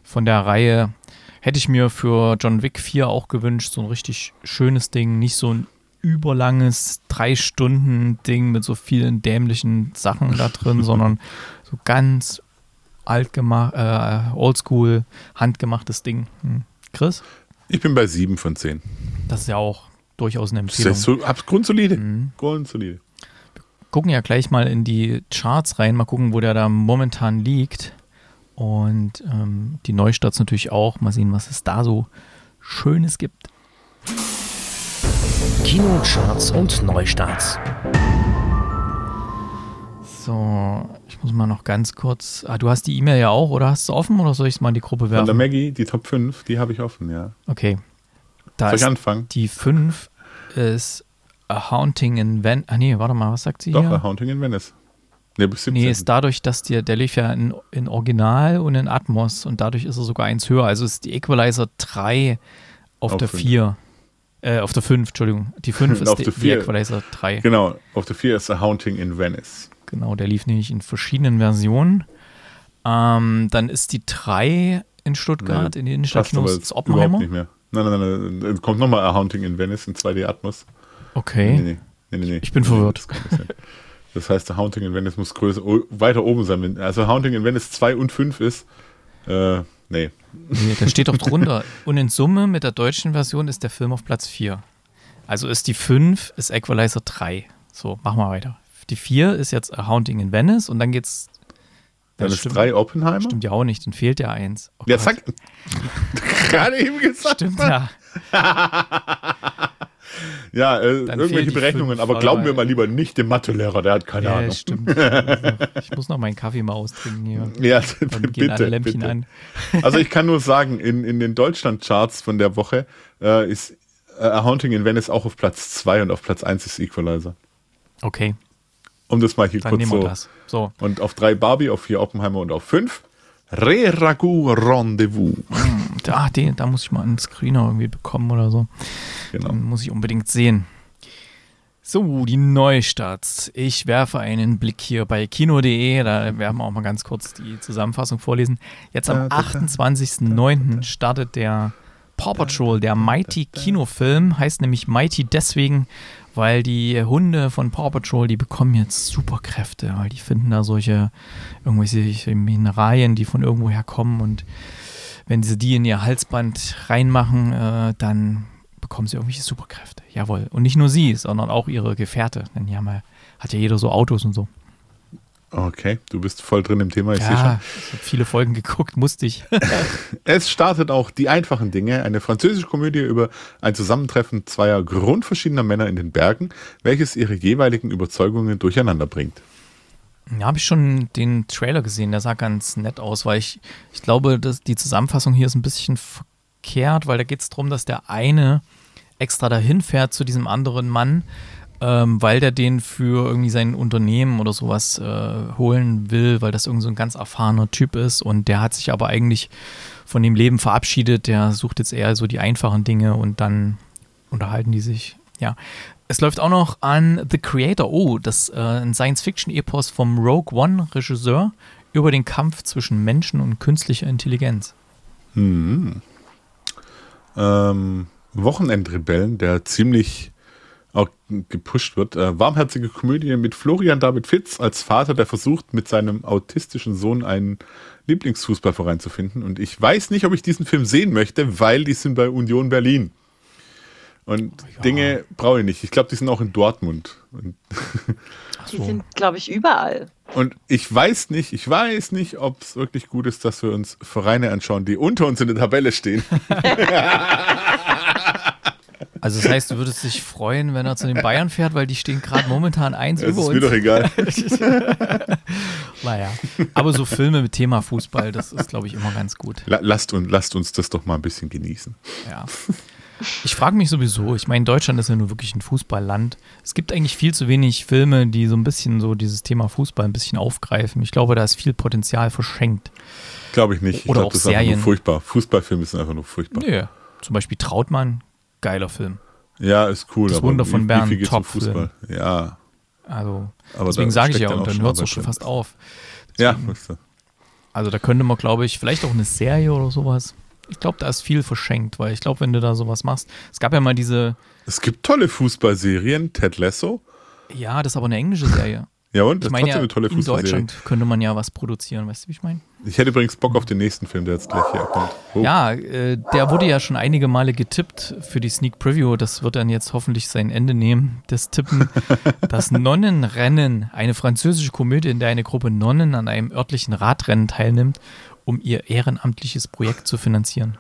Speaker 1: von der Reihe. Hätte ich mir für John Wick 4 auch gewünscht. So ein richtig schönes Ding. Nicht so ein überlanges Drei-Stunden-Ding mit so vielen dämlichen Sachen da drin, sondern so ganz alt gemacht, äh, oldschool, handgemachtes Ding. Hm. Chris?
Speaker 3: Ich bin bei 7 von 10.
Speaker 1: Das ist ja auch durchaus eine
Speaker 3: Das
Speaker 1: Empfehlung.
Speaker 3: ist so, grundsolide.
Speaker 1: Mhm.
Speaker 3: Grundsolide.
Speaker 1: gucken ja gleich mal in die Charts rein, mal gucken, wo der da momentan liegt. Und ähm, die Neustarts natürlich auch. Mal sehen, was es da so Schönes gibt.
Speaker 4: Kinocharts und Neustarts.
Speaker 1: So, ich muss mal noch ganz kurz. Ah, du hast die E-Mail ja auch, oder hast du offen oder soll ich es mal in die Gruppe
Speaker 3: Von der
Speaker 1: werfen?
Speaker 3: Maggie, die Top 5, die habe ich offen, ja.
Speaker 1: Okay. Da
Speaker 3: Soll ich
Speaker 1: ist
Speaker 3: anfangen?
Speaker 1: die 5 ist A Haunting in Venice. Ah, nee, warte mal, was sagt sie
Speaker 3: Doch,
Speaker 1: hier?
Speaker 3: A Haunting in Venice. Nee, bis 17.
Speaker 1: Nee, ist dadurch, dass dir, der lief ja in, in Original und in Atmos und dadurch ist er sogar eins höher. Also ist die Equalizer 3 auf,
Speaker 3: Auf
Speaker 1: der
Speaker 3: fünf.
Speaker 1: 4. Äh, auf der 5, Entschuldigung. Die 5 ist die, die. Equalizer 3.
Speaker 3: Genau, auf der 4 ist A Haunting in Venice.
Speaker 1: Genau, der lief nämlich in verschiedenen Versionen. Ähm, dann ist die 3 in Stuttgart,
Speaker 3: Nee,
Speaker 1: in den Innenstadtkinos. Das
Speaker 3: überhaupt
Speaker 1: Oppenheimer.
Speaker 3: nicht mehr. Nein, nein, nein, nein. Kommt nochmal A Haunting in Venice in 2D Atmos.
Speaker 1: Okay.
Speaker 3: Nee, nee, nee, nee.
Speaker 1: Ich bin verwirrt.
Speaker 3: Das, das heißt, A Haunting in Venice muss größer, weiter oben sein. Also Haunting in Venice 2 und 5 ist, äh, nee.
Speaker 1: Nee, da steht doch drunter. Und in Summe mit der deutschen Version ist der Film auf Platz 4. Also ist die 5 ist Equalizer 3. So, machen wir weiter. Die 4 ist jetzt A Haunting in Venice und dann geht's.
Speaker 3: Dann
Speaker 1: Das
Speaker 3: ist
Speaker 1: stimmt,
Speaker 3: 3 Oppenheimer.
Speaker 1: stimmt ja auch nicht, dann fehlt ja eins. Oh
Speaker 3: Ja, zack. Gerade eben gesagt.
Speaker 1: Stimmt ja.
Speaker 3: Ja, äh,
Speaker 1: Dann
Speaker 3: irgendwelche Berechnungen, aber glauben wir mal lieber nicht dem Mathelehrer, der hat keine
Speaker 1: Ja,
Speaker 3: Ahnung.
Speaker 1: stimmt. Ich muss noch meinen Kaffee mal austrinken hier.
Speaker 3: Ja,
Speaker 1: Dann gehen alle
Speaker 3: bitte,
Speaker 1: Lämpchen
Speaker 3: bitte.
Speaker 1: an.
Speaker 3: Also ich kann nur sagen, in, in den Deutschland-Charts von der Woche äh, ist äh, A Haunting in Venice auch auf Platz 2 und auf Platz 1 ist Equalizer.
Speaker 1: Okay,
Speaker 3: Um das mal hier
Speaker 1: dann
Speaker 3: kurz so.
Speaker 1: das. So,
Speaker 3: Und auf 3 Barbie, auf 4 Oppenheimer und auf 5 Re Ragu Rendezvous.
Speaker 1: da, den, da muss ich mal einen Screener irgendwie bekommen oder so.
Speaker 3: Genau.
Speaker 1: Den muss ich unbedingt sehen. So, die Neustarts. Ich werfe einen Blick hier bei kino.de. Da werden wir auch mal ganz kurz die Zusammenfassung vorlesen. Jetzt am 28.09. startet der Paw Patrol, der Mighty Kinofilm. Heißt nämlich Mighty deswegen, weil die Hunde von Paw Patrol, die bekommen jetzt Superkräfte, weil die finden da solche irgendwelche Mineralien, die von irgendwoher kommen und wenn sie die in ihr Halsband reinmachen, äh, dann bekommen sie irgendwelche Superkräfte. Jawohl. Und nicht nur sie, sondern auch ihre Gefährte. Denn die haben hat ja jeder so Autos und so.
Speaker 3: Okay, du bist voll drin im Thema, ich sehe schon.
Speaker 1: ja, ich habe viele Folgen geguckt, musste ich.
Speaker 3: Es startet auch Die einfachen Dinge, eine französische Komödie über ein Zusammentreffen zweier grundverschiedener Männer in den Bergen, welches ihre jeweiligen Überzeugungen durcheinander bringt.
Speaker 1: Ja, habe ich schon den Trailer gesehen, der sah ganz nett aus, weil ich, ich glaube, dass die Zusammenfassung hier ist ein bisschen verkehrt, weil da geht es darum, dass der eine extra dahin fährt zu diesem anderen Mann, ähm, weil der den für irgendwie sein Unternehmen oder sowas äh, holen will, weil das irgend so ein ganz erfahrener Typ ist und der hat sich aber eigentlich von dem Leben verabschiedet. Der sucht jetzt eher so die einfachen Dinge und dann unterhalten die sich. Ja. Es läuft auch noch an The Creator. Oh, das äh, ein Science-Fiction-Epos vom Rogue One-Regisseur über den Kampf zwischen Menschen und künstlicher Intelligenz.
Speaker 3: Hm. Ähm, Wochenendrebellen, der ziemlich auch gepusht wird. Äh, warmherzige Komödie mit Florian David Fitz als Vater, der versucht, mit seinem autistischen Sohn einen Lieblingsfußballverein zu finden. Und ich weiß nicht, ob ich diesen Film sehen möchte, weil die sind bei Union Berlin. Und ja. Dinge brauche ich nicht. Ich glaube, die sind auch in Dortmund.
Speaker 2: die sind, glaube ich, überall.
Speaker 3: Und ich weiß nicht, ich weiß nicht, ob es wirklich gut ist, dass wir uns Vereine anschauen, die unter uns in der Tabelle stehen.
Speaker 1: Also das heißt, du würdest dich freuen, wenn er zu den Bayern fährt, weil die stehen gerade momentan eins über uns.
Speaker 3: Ist mir doch
Speaker 1: egal. naja, aber so Filme mit Thema Fußball, das ist, glaube ich, immer ganz gut.
Speaker 3: Lasst, und, lasst uns das doch mal ein bisschen genießen.
Speaker 1: Ja. Ich frage mich sowieso, ich meine, Deutschland ist ja nur wirklich ein Fußballland. Es gibt eigentlich viel zu wenig Filme, die so ein bisschen so dieses Thema Fußball ein bisschen aufgreifen. Ich glaube, da ist viel Potenzial verschenkt.
Speaker 3: Glaube ich nicht. Ich
Speaker 1: Oder glaub, auch
Speaker 3: das
Speaker 1: Serien.
Speaker 3: Ist nur furchtbar. Fußballfilme sind einfach nur furchtbar.
Speaker 1: Nö. Zum Beispiel Trautmann, geiler Film.
Speaker 3: Ja, ist cool.
Speaker 1: Das Wunder von Bern, wie, wie top Fußball.
Speaker 3: Ja.
Speaker 1: Also, aber deswegen sage ich ja, und dann hört es auch schon fast auf.
Speaker 3: Deswegen, ja,
Speaker 1: Also da könnte man, glaube ich, vielleicht auch eine Serie oder sowas. Ich glaube, da ist viel verschenkt, weil ich glaube, wenn du da sowas machst, es gab ja mal diese.
Speaker 3: Es gibt tolle Fußballserien, Ted Lasso.
Speaker 1: Ja, das ist aber eine englische Serie.
Speaker 3: Ja, und?
Speaker 1: Das ich meine, ja, eine tolle in Deutschland könnte man ja was produzieren, weißt du, wie ich meine?
Speaker 3: Ich hätte übrigens Bock auf den nächsten Film, der jetzt gleich hier kommt.
Speaker 1: Oh. Ja, äh, der wurde ja schon einige Male getippt für die Sneak Preview. Das wird dann jetzt hoffentlich sein Ende nehmen, das Tippen. das Nonnenrennen, eine französische Komödie, in der eine Gruppe Nonnen an einem örtlichen Radrennen teilnimmt, um ihr ehrenamtliches Projekt zu finanzieren.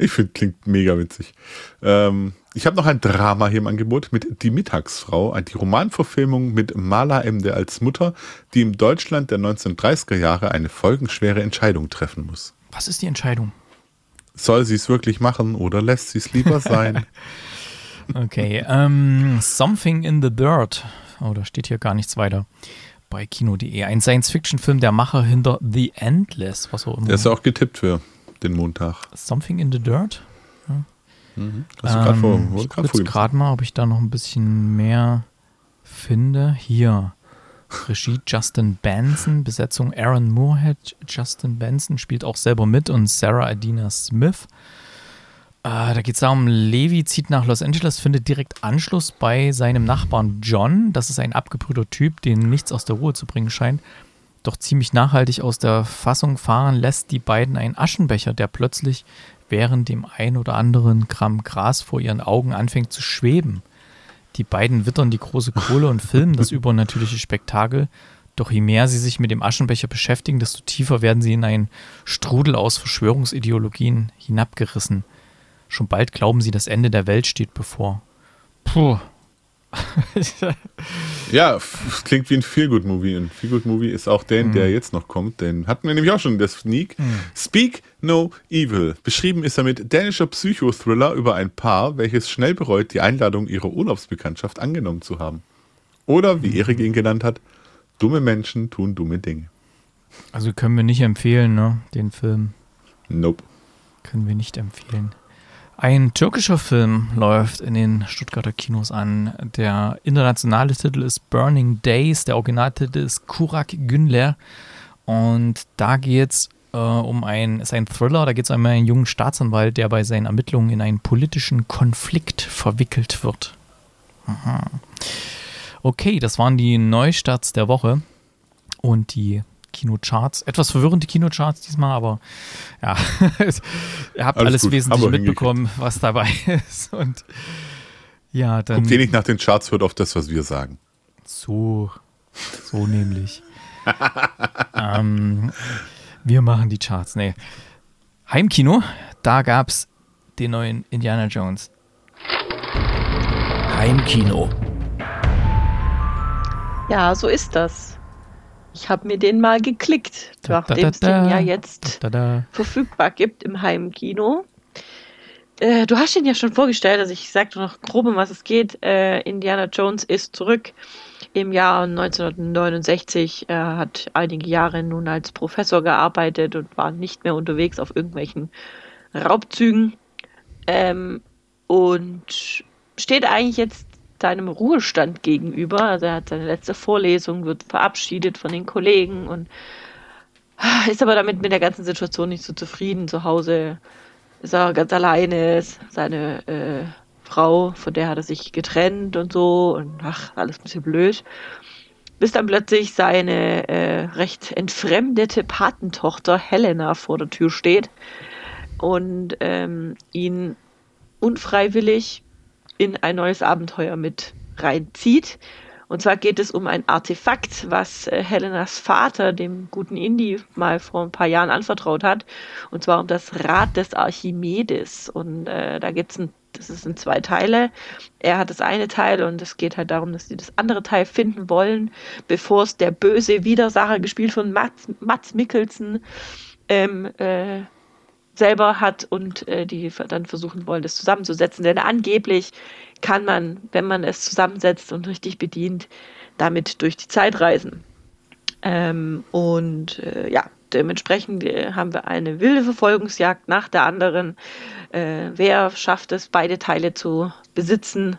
Speaker 3: Ich finde, klingt mega witzig. Ähm, ich habe noch ein Drama hier im Angebot mit Die Mittagsfrau, die Romanverfilmung mit Mala Emde als Mutter, die im Deutschland der 1930er Jahre eine folgenschwere Entscheidung treffen muss.
Speaker 1: Was ist die Entscheidung?
Speaker 3: Soll sie es wirklich machen oder lässt sie es lieber sein?
Speaker 1: okay, um, ähm, Something in the Dirt. Oh, da steht hier gar nichts weiter. Bei Kino.de. Ein Science-Fiction-Film der Macher hinter The Endless. Was auch immer.
Speaker 3: Der ist auch getippt für den Montag.
Speaker 1: Something in the Dirt? Ja.
Speaker 3: Mhm. Hast du ähm, vor,
Speaker 1: ich gucke gerade mal, ob ich da noch ein bisschen mehr finde. Hier. Regie Justin Benson, Besetzung Aaron Moorhead. Justin Benson spielt auch selber mit und Sarah Adina Smith. Äh, da geht es darum, Levi zieht nach Los Angeles, findet direkt Anschluss bei seinem Nachbarn John. Das ist ein abgebrühter Typ, den nichts aus der Ruhe zu bringen scheint doch ziemlich nachhaltig aus der Fassung fahren lässt die beiden einen Aschenbecher, der plötzlich während dem ein oder anderen Gramm Gras vor ihren Augen anfängt zu schweben. Die beiden wittern die große Kohle und filmen das übernatürliche Spektakel, doch je mehr sie sich mit dem Aschenbecher beschäftigen, desto tiefer werden sie in einen Strudel aus Verschwörungsideologien hinabgerissen. Schon bald glauben sie, das Ende der Welt steht bevor. Puh,
Speaker 3: ja, es klingt wie ein Feelgood-Movie. Ein Feelgood-Movie ist auch der, mhm. der jetzt noch kommt. Den hatten wir nämlich auch schon in der Sneak. Mhm. Speak No Evil. Beschrieben ist er mit dänischer Psychothriller über ein Paar, welches schnell bereut, die Einladung ihrer Urlaubsbekanntschaft angenommen zu haben. Oder, wie mhm. Erik ihn genannt hat, dumme Menschen tun dumme Dinge.
Speaker 1: Also können wir nicht empfehlen, ne, den Film.
Speaker 3: Nope.
Speaker 1: Können wir nicht empfehlen. Ein türkischer Film läuft in den Stuttgarter Kinos an. Der internationale Titel ist Burning Days, der Originaltitel ist Kurak Günler. Und da geht es äh, um ein, ist ein Thriller, da geht es um einen jungen Staatsanwalt, der bei seinen Ermittlungen in einen politischen Konflikt verwickelt wird. Aha. Okay, das waren die Neustarts der Woche. Und die Kinocharts. Etwas verwirrende Kinocharts diesmal, aber ja, ihr habt alles, alles wesentlich mitbekommen, was dabei ist. Und ja, dann.
Speaker 3: Guckt ihr nicht nach den Charts, hört auf das, was wir sagen.
Speaker 1: So, so nämlich. ähm, wir machen die Charts. Nee. Heimkino, da gab es den neuen Indiana Jones.
Speaker 4: Heimkino.
Speaker 2: Ja, so ist das. Ich habe mir den mal geklickt, nachdem es den ja jetzt verfügbar gibt im Heimkino. äh, du hast ihn ja schon vorgestellt, also ich sagte noch grob, um was es geht. Äh, Indiana Jones ist zurück im Jahr 1969. Er hat einige Jahre nun als Professor gearbeitet und war nicht mehr unterwegs auf irgendwelchen Raubzügen. Ähm, und steht eigentlich jetzt seinem Ruhestand gegenüber. Also er hat seine letzte Vorlesung, wird verabschiedet von den Kollegen und ist aber damit mit der ganzen Situation nicht so zufrieden. Zu Hause ist er ganz alleine, seine äh, Frau, von der hat er sich getrennt und so und ach, alles ein bisschen blöd. Bis dann plötzlich seine äh, recht entfremdete Patentochter Helena vor der Tür steht und ähm, ihn unfreiwillig in ein neues Abenteuer mit reinzieht. Und zwar geht es um ein Artefakt, was äh, Helenas Vater, dem guten Indy, mal vor ein paar Jahren anvertraut hat. Und zwar um das Rad des Archimedes. Und äh, da gibt es ein, das ist in zwei Teile. Er hat das eine Teil und es geht halt darum, dass sie das andere Teil finden wollen, bevor es der böse Widersacher, gespielt von Mats, Mats Mikkelsen, ähm, äh, selber hat und äh, die dann versuchen wollen, das zusammenzusetzen. Denn angeblich kann man, wenn man es zusammensetzt und richtig bedient, damit durch die Zeit reisen. Ähm, und äh, ja, dementsprechend äh, haben wir eine wilde Verfolgungsjagd nach der anderen. Äh, wer schafft es, beide Teile zu besitzen?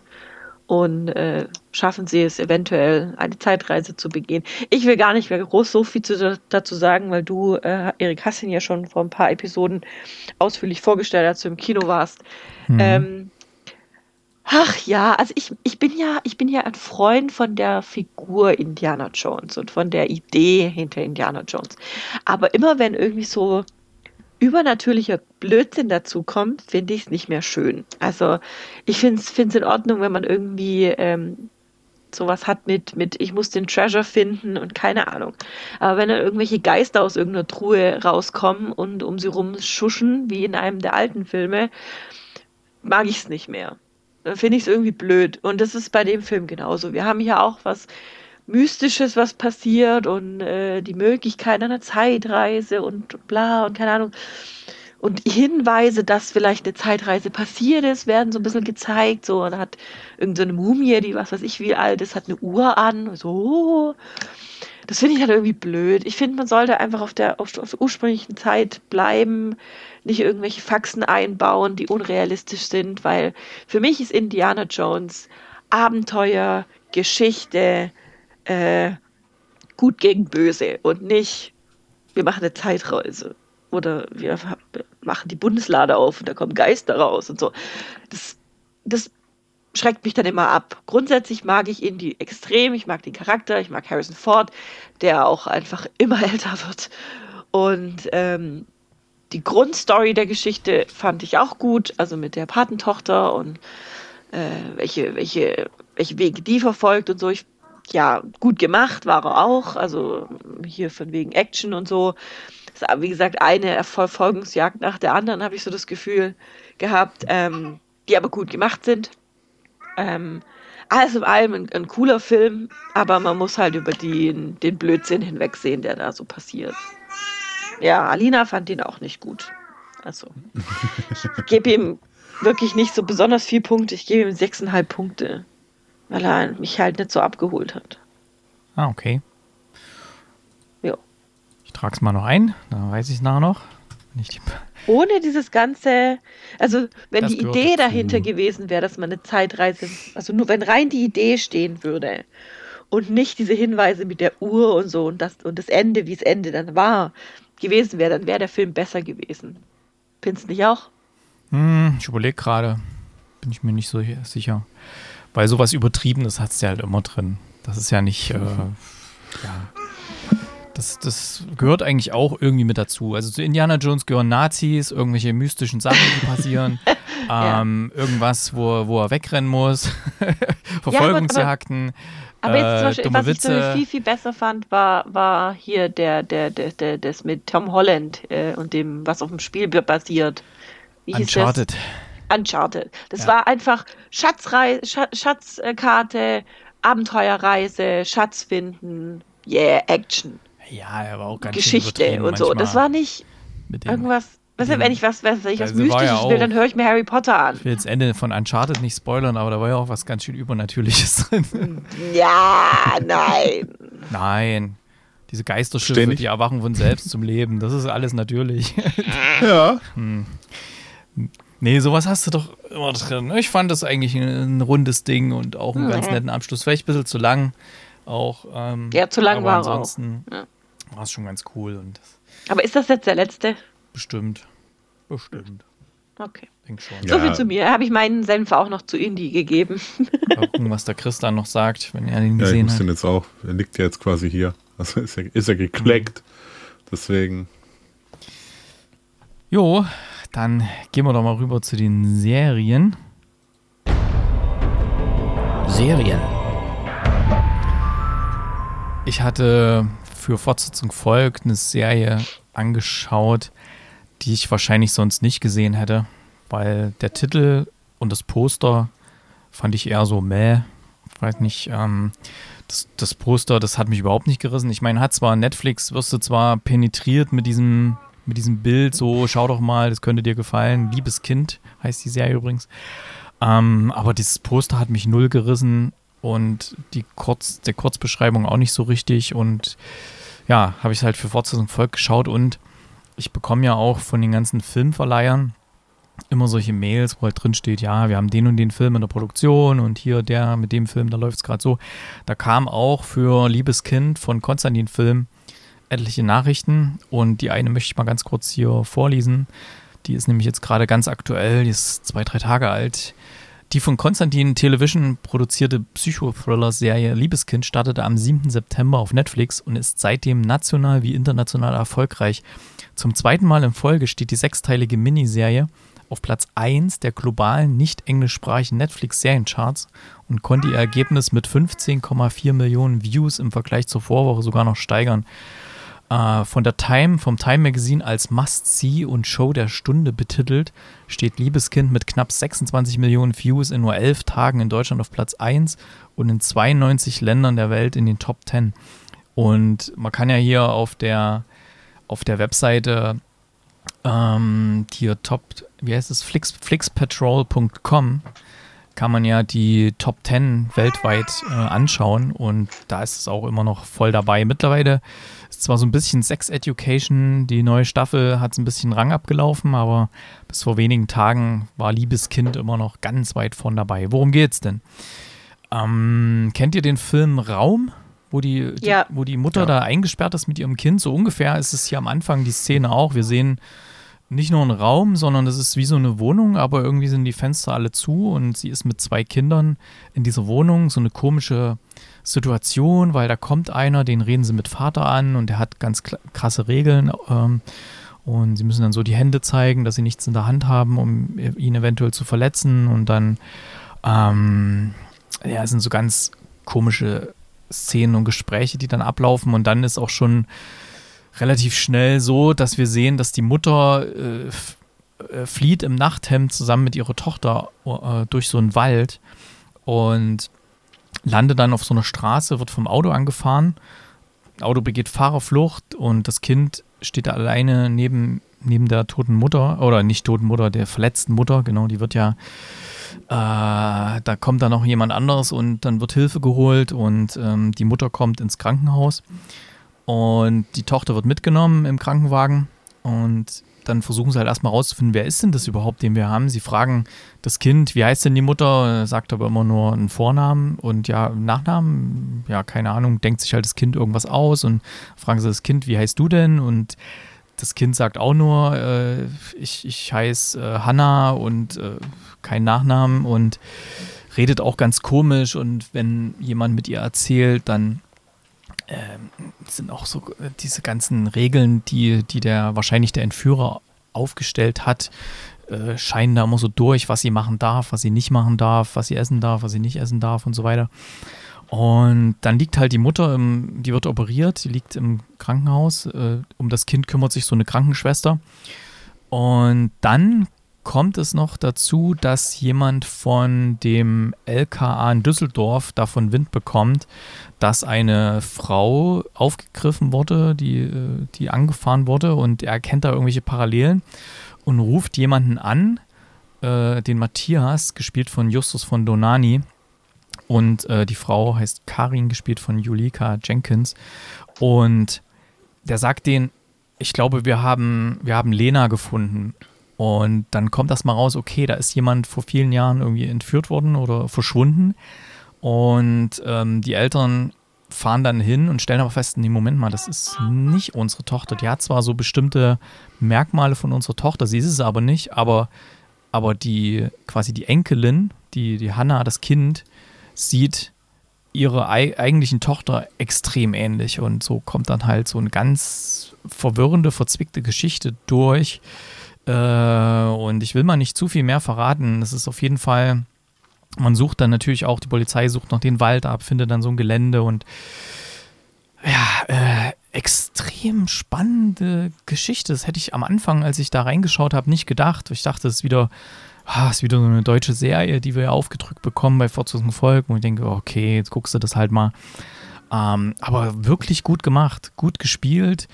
Speaker 2: Und äh, schaffen sie es eventuell, eine Zeitreise zu begehen. Ich will gar nicht mehr groß so viel zu, dazu sagen, weil du, äh, Erik, hast ihn ja schon vor ein paar Episoden ausführlich vorgestellt, als du im Kino warst. Mhm. Ähm, Ach ja, also ich, ich bin ja, ich bin ja ein Freund von der Figur Indiana Jones und von der Idee hinter Indiana Jones. Aber immer wenn irgendwie so übernatürlicher Blödsinn dazu kommt, finde ich es nicht mehr schön. Also ich finde es in Ordnung, wenn man irgendwie ähm, sowas hat mit, mit, ich muss den Treasure finden und keine Ahnung. Aber wenn dann irgendwelche Geister aus irgendeiner Truhe rauskommen und um sie rumschuschen, wie in einem der alten Filme, mag ich es nicht mehr dann finde ich es irgendwie blöd. Und das ist bei dem Film genauso. Wir haben hier auch was Mystisches, was passiert und äh, die Möglichkeit einer Zeitreise und bla und keine Ahnung. Und Hinweise, dass vielleicht eine Zeitreise passiert ist, werden so ein bisschen gezeigt. So, und hat irgendeine so Mumie, die was weiß ich wie alt ist, hat eine Uhr an. So. Das finde ich halt irgendwie blöd. Ich finde, man sollte einfach auf der, auf, auf der ursprünglichen Zeit bleiben nicht irgendwelche Faxen einbauen, die unrealistisch sind, weil für mich ist Indiana Jones Abenteuer, Geschichte, äh, gut gegen böse und nicht, wir machen eine Zeitreise oder wir machen die Bundeslade auf und da kommen Geister raus und so. Das, das schreckt mich dann immer ab. Grundsätzlich mag ich Indy extrem, ich mag den Charakter, ich mag Harrison Ford, der auch einfach immer älter wird. Und ähm, die Grundstory der Geschichte fand ich auch gut, also mit der Patentochter und äh, welche, welche, welche Wege die verfolgt und so. Ich, ja, gut gemacht war er auch, also hier von wegen Action und so. wie gesagt, eine Verfolgungsjagd nach der anderen, habe ich so das Gefühl gehabt, ähm, die aber gut gemacht sind. Ähm, alles in allem ein, ein, cooler Film, aber man muss halt über die, den Blödsinn hinwegsehen, der da so passiert. Ja, Alina fand ihn auch nicht gut. Also, ich gebe ihm wirklich nicht so besonders viel Punkte. Ich gebe ihm sechseinhalb Punkte, weil er mich halt nicht so abgeholt hat.
Speaker 1: Ah, okay.
Speaker 2: Ja.
Speaker 1: Ich trage es mal noch ein, dann weiß ich es nachher noch. Nicht
Speaker 2: Ohne dieses ganze, also wenn das die Idee dahinter gewesen wäre, dass man eine Zeitreise, also nur wenn rein die Idee stehen würde und nicht diese Hinweise mit der Uhr und so und das und das Ende, wie es Ende dann war, gewesen wäre, dann wäre der Film besser gewesen. Findest du nicht auch?
Speaker 1: Hm, ich überlege gerade. Bin ich mir nicht so sicher. Weil sowas Übertriebenes hat es ja halt immer drin. Das ist ja nicht, äh, ja. Das, das gehört eigentlich auch irgendwie mit dazu. Also zu Indiana Jones gehören Nazis, irgendwelche mystischen Sachen, die passieren. ähm, ja. Irgendwas, wo, wo er wegrennen muss. Verfolgungsjagden. Ja,
Speaker 2: aber jetzt zum äh, Beispiel, was Witze. ich so viel, viel besser fand, war, war hier der, der, der, der, das mit Tom Holland äh, und dem, was auf dem Spiel basiert.
Speaker 1: Wie hieß Uncharted.
Speaker 2: Das? Uncharted. Das ja. war einfach Schatzrei Schatz, Schatzkarte, Abenteuerreise, Schatz finden, yeah, Action.
Speaker 1: Ja, er war auch ganz
Speaker 2: Geschichte und so. Das war nicht irgendwas, Weißt du, wenn ich was, was, ich was
Speaker 1: war ja
Speaker 2: Mystisches will, dann höre ich mir Harry Potter an.
Speaker 1: Ich will jetzt Ende von Uncharted nicht spoilern, aber da war ja auch was ganz schön Übernatürliches drin.
Speaker 2: Ja, nein.
Speaker 1: Nein. Diese Geisterschiffe,
Speaker 3: Ständig.
Speaker 1: die erwachen von selbst zum Leben. Das ist alles natürlich.
Speaker 3: Ja.
Speaker 1: Nee, sowas hast du doch immer drin. Ich fand das eigentlich ein, rundes Ding und auch einen ganz
Speaker 2: Mhm.
Speaker 1: netten Abschluss. Vielleicht ein bisschen zu lang. Auch, ähm,
Speaker 2: Ja, zu lang
Speaker 1: aber
Speaker 2: war er auch.
Speaker 1: ansonsten
Speaker 2: Ja.
Speaker 1: war es schon ganz cool und
Speaker 2: Aber ist das jetzt der letzte?
Speaker 1: bestimmt. Bestimmt.
Speaker 2: Okay.
Speaker 1: Denk schon.
Speaker 3: Ja.
Speaker 2: So viel zu mir. Habe ich meinen Senf auch noch zu Indie gegeben.
Speaker 1: Mal gucken, was der Chris dann noch sagt, wenn er den
Speaker 3: Ja, ich
Speaker 1: gesehen
Speaker 3: muss
Speaker 1: hat.
Speaker 3: den jetzt auch. Er liegt ja jetzt quasi hier. Also ist er, ist er gekleckt. Deswegen.
Speaker 1: Jo, dann gehen wir doch mal rüber zu den Serien.
Speaker 4: Serien.
Speaker 1: Ich hatte für Fortsetzung folgt eine Serie angeschaut, die ich wahrscheinlich sonst nicht gesehen hätte, weil der Titel und das Poster fand ich eher so meh. Ich weiß nicht, ähm, das, das Poster, das hat mich überhaupt nicht gerissen. Ich meine, hat zwar Netflix, wirst du zwar penetriert mit diesem, mit diesem Bild, so schau doch mal, das könnte dir gefallen. Liebes Kind heißt die Serie übrigens. Ähm, aber dieses Poster hat mich null gerissen und die Kurz, der Kurzbeschreibung auch nicht so richtig. Und ja, habe ich halt für Fortsetzung Volk geschaut und ich bekomme ja auch von den ganzen Filmverleihern immer solche Mails, wo halt drin steht, ja, wir haben den und den Film in der Produktion und hier der mit dem Film, da läuft es gerade so. Da kam auch für Liebes Kind von Konstantin Film etliche Nachrichten und die eine möchte ich mal ganz kurz hier vorlesen. Die ist nämlich jetzt gerade ganz aktuell, die ist zwei, drei Tage alt. Die von Konstantin Television produzierte Psychothriller-Serie Liebeskind startete am 7. September auf Netflix und ist seitdem national wie international erfolgreich. Zum zweiten Mal in Folge steht die sechsteilige Miniserie auf Platz 1 der globalen nicht englischsprachigen Netflix-Seriencharts und konnte ihr Ergebnis mit 15,4 Millionen Views im Vergleich zur Vorwoche sogar noch steigern. Äh, von der Time, vom Time Magazine als Must-See und Show der Stunde betitelt, steht Liebeskind mit knapp 26 Millionen Views in nur 11 Tagen in Deutschland auf Platz 1 und in 92 Ländern der Welt in den Top 10. Und man kann ja hier auf der, auf der Webseite ähm, hier Top, wie heißt es, Flix, flixpatrol.com kann man ja die Top 10 weltweit äh, anschauen und da ist es auch immer noch voll dabei. Mittlerweile ist zwar so ein bisschen Sex Education, die neue Staffel hat es ein bisschen Rang abgelaufen, aber bis vor wenigen Tagen war Liebeskind immer noch ganz weit vorn dabei. Worum geht's denn? Ähm, kennt ihr den Film Raum? Wo die, die,
Speaker 2: Ja.
Speaker 1: wo die Mutter
Speaker 3: Ja.
Speaker 1: da eingesperrt ist mit ihrem Kind. So ungefähr ist es hier am Anfang die Szene auch. Wir sehen nicht nur einen Raum, sondern es ist wie so eine Wohnung, aber irgendwie sind die Fenster alle zu und sie ist mit zwei Kindern in dieser Wohnung. So eine komische Situation, weil da kommt einer, den reden sie mit Vater an und der hat ganz krasse Regeln. Ähm, und sie müssen dann so die Hände zeigen, dass sie nichts in der Hand haben, um ihn eventuell zu verletzen. Und dann, ähm, ja, es sind so ganz komische Szenen und Gespräche, die dann ablaufen. Und dann ist auch schon relativ schnell so, dass wir sehen, dass die Mutter äh, äh, flieht im Nachthemd zusammen mit ihrer Tochter äh, durch so einen Wald und landet dann auf so einer Straße, wird vom Auto angefahren. Auto begeht Fahrerflucht und das Kind steht da alleine neben, neben der toten Mutter, oder nicht toten Mutter, der verletzten Mutter, genau, die wird ja, äh, da kommt dann noch jemand anderes und dann wird Hilfe geholt und ähm, die Mutter kommt ins Krankenhaus und die Tochter wird mitgenommen im Krankenwagen und dann versuchen sie halt erstmal rauszufinden, wer ist denn das überhaupt, den wir haben. Sie fragen das Kind, wie heißt denn die Mutter, sagt aber immer nur einen Vornamen und ja, Nachnamen, ja, keine Ahnung, denkt sich halt das Kind irgendwas aus und fragen sie das Kind, wie heißt du denn? Und das Kind sagt auch nur, äh, ich, ich heiße äh, Hanna und äh, kein Nachnamen und redet auch ganz komisch und wenn jemand mit ihr erzählt, dann sind auch so äh, diese ganzen Regeln, die, die der wahrscheinlich der Entführer aufgestellt hat, äh, scheinen da immer so durch, was sie machen darf, was sie nicht machen darf, was sie essen darf, was sie nicht essen darf und so weiter. Und dann liegt halt die Mutter, im, die wird operiert, die liegt im Krankenhaus. Äh, um das Kind kümmert sich so eine Krankenschwester. Und dann kommt es noch dazu, dass jemand von dem LKA in Düsseldorf davon Wind bekommt, dass eine Frau aufgegriffen wurde, die, äh, die angefahren wurde und er erkennt da irgendwelche Parallelen und ruft jemanden an, äh, den Matthias, gespielt von Justus von Donani. Und äh, die Frau heißt Karin, gespielt von Julika Jenkins. Und der sagt denen, ich glaube, wir haben, wir haben Lena gefunden. Und dann kommt das mal raus, okay, da ist jemand vor vielen Jahren irgendwie entführt worden oder verschwunden. Und ähm, die Eltern fahren dann hin und stellen aber fest, nee, Moment mal, das ist nicht unsere Tochter. Die hat zwar so bestimmte Merkmale von unserer Tochter, sie ist es aber nicht, aber, aber die, quasi die Enkelin, die, die Hannah, das Kind, sieht ihrer ei eigentlichen Tochter extrem ähnlich. Und so kommt dann halt so eine ganz verwirrende, verzwickte Geschichte durch. Äh, und ich will mal nicht zu viel mehr verraten. Es ist auf jeden Fall man sucht dann natürlich auch, die Polizei sucht noch den Wald ab, findet dann so ein Gelände und ja, äh, extrem spannende Geschichte. Das hätte ich am Anfang, als ich da reingeschaut habe, nicht gedacht. Ich dachte, es ist wieder, ah, ist wieder so eine deutsche Serie, die wir ja aufgedrückt bekommen bei Fortsetzung Volk. Und ich denke, okay, jetzt guckst du das halt mal. Ähm, aber wirklich gut gemacht, gut gespielt.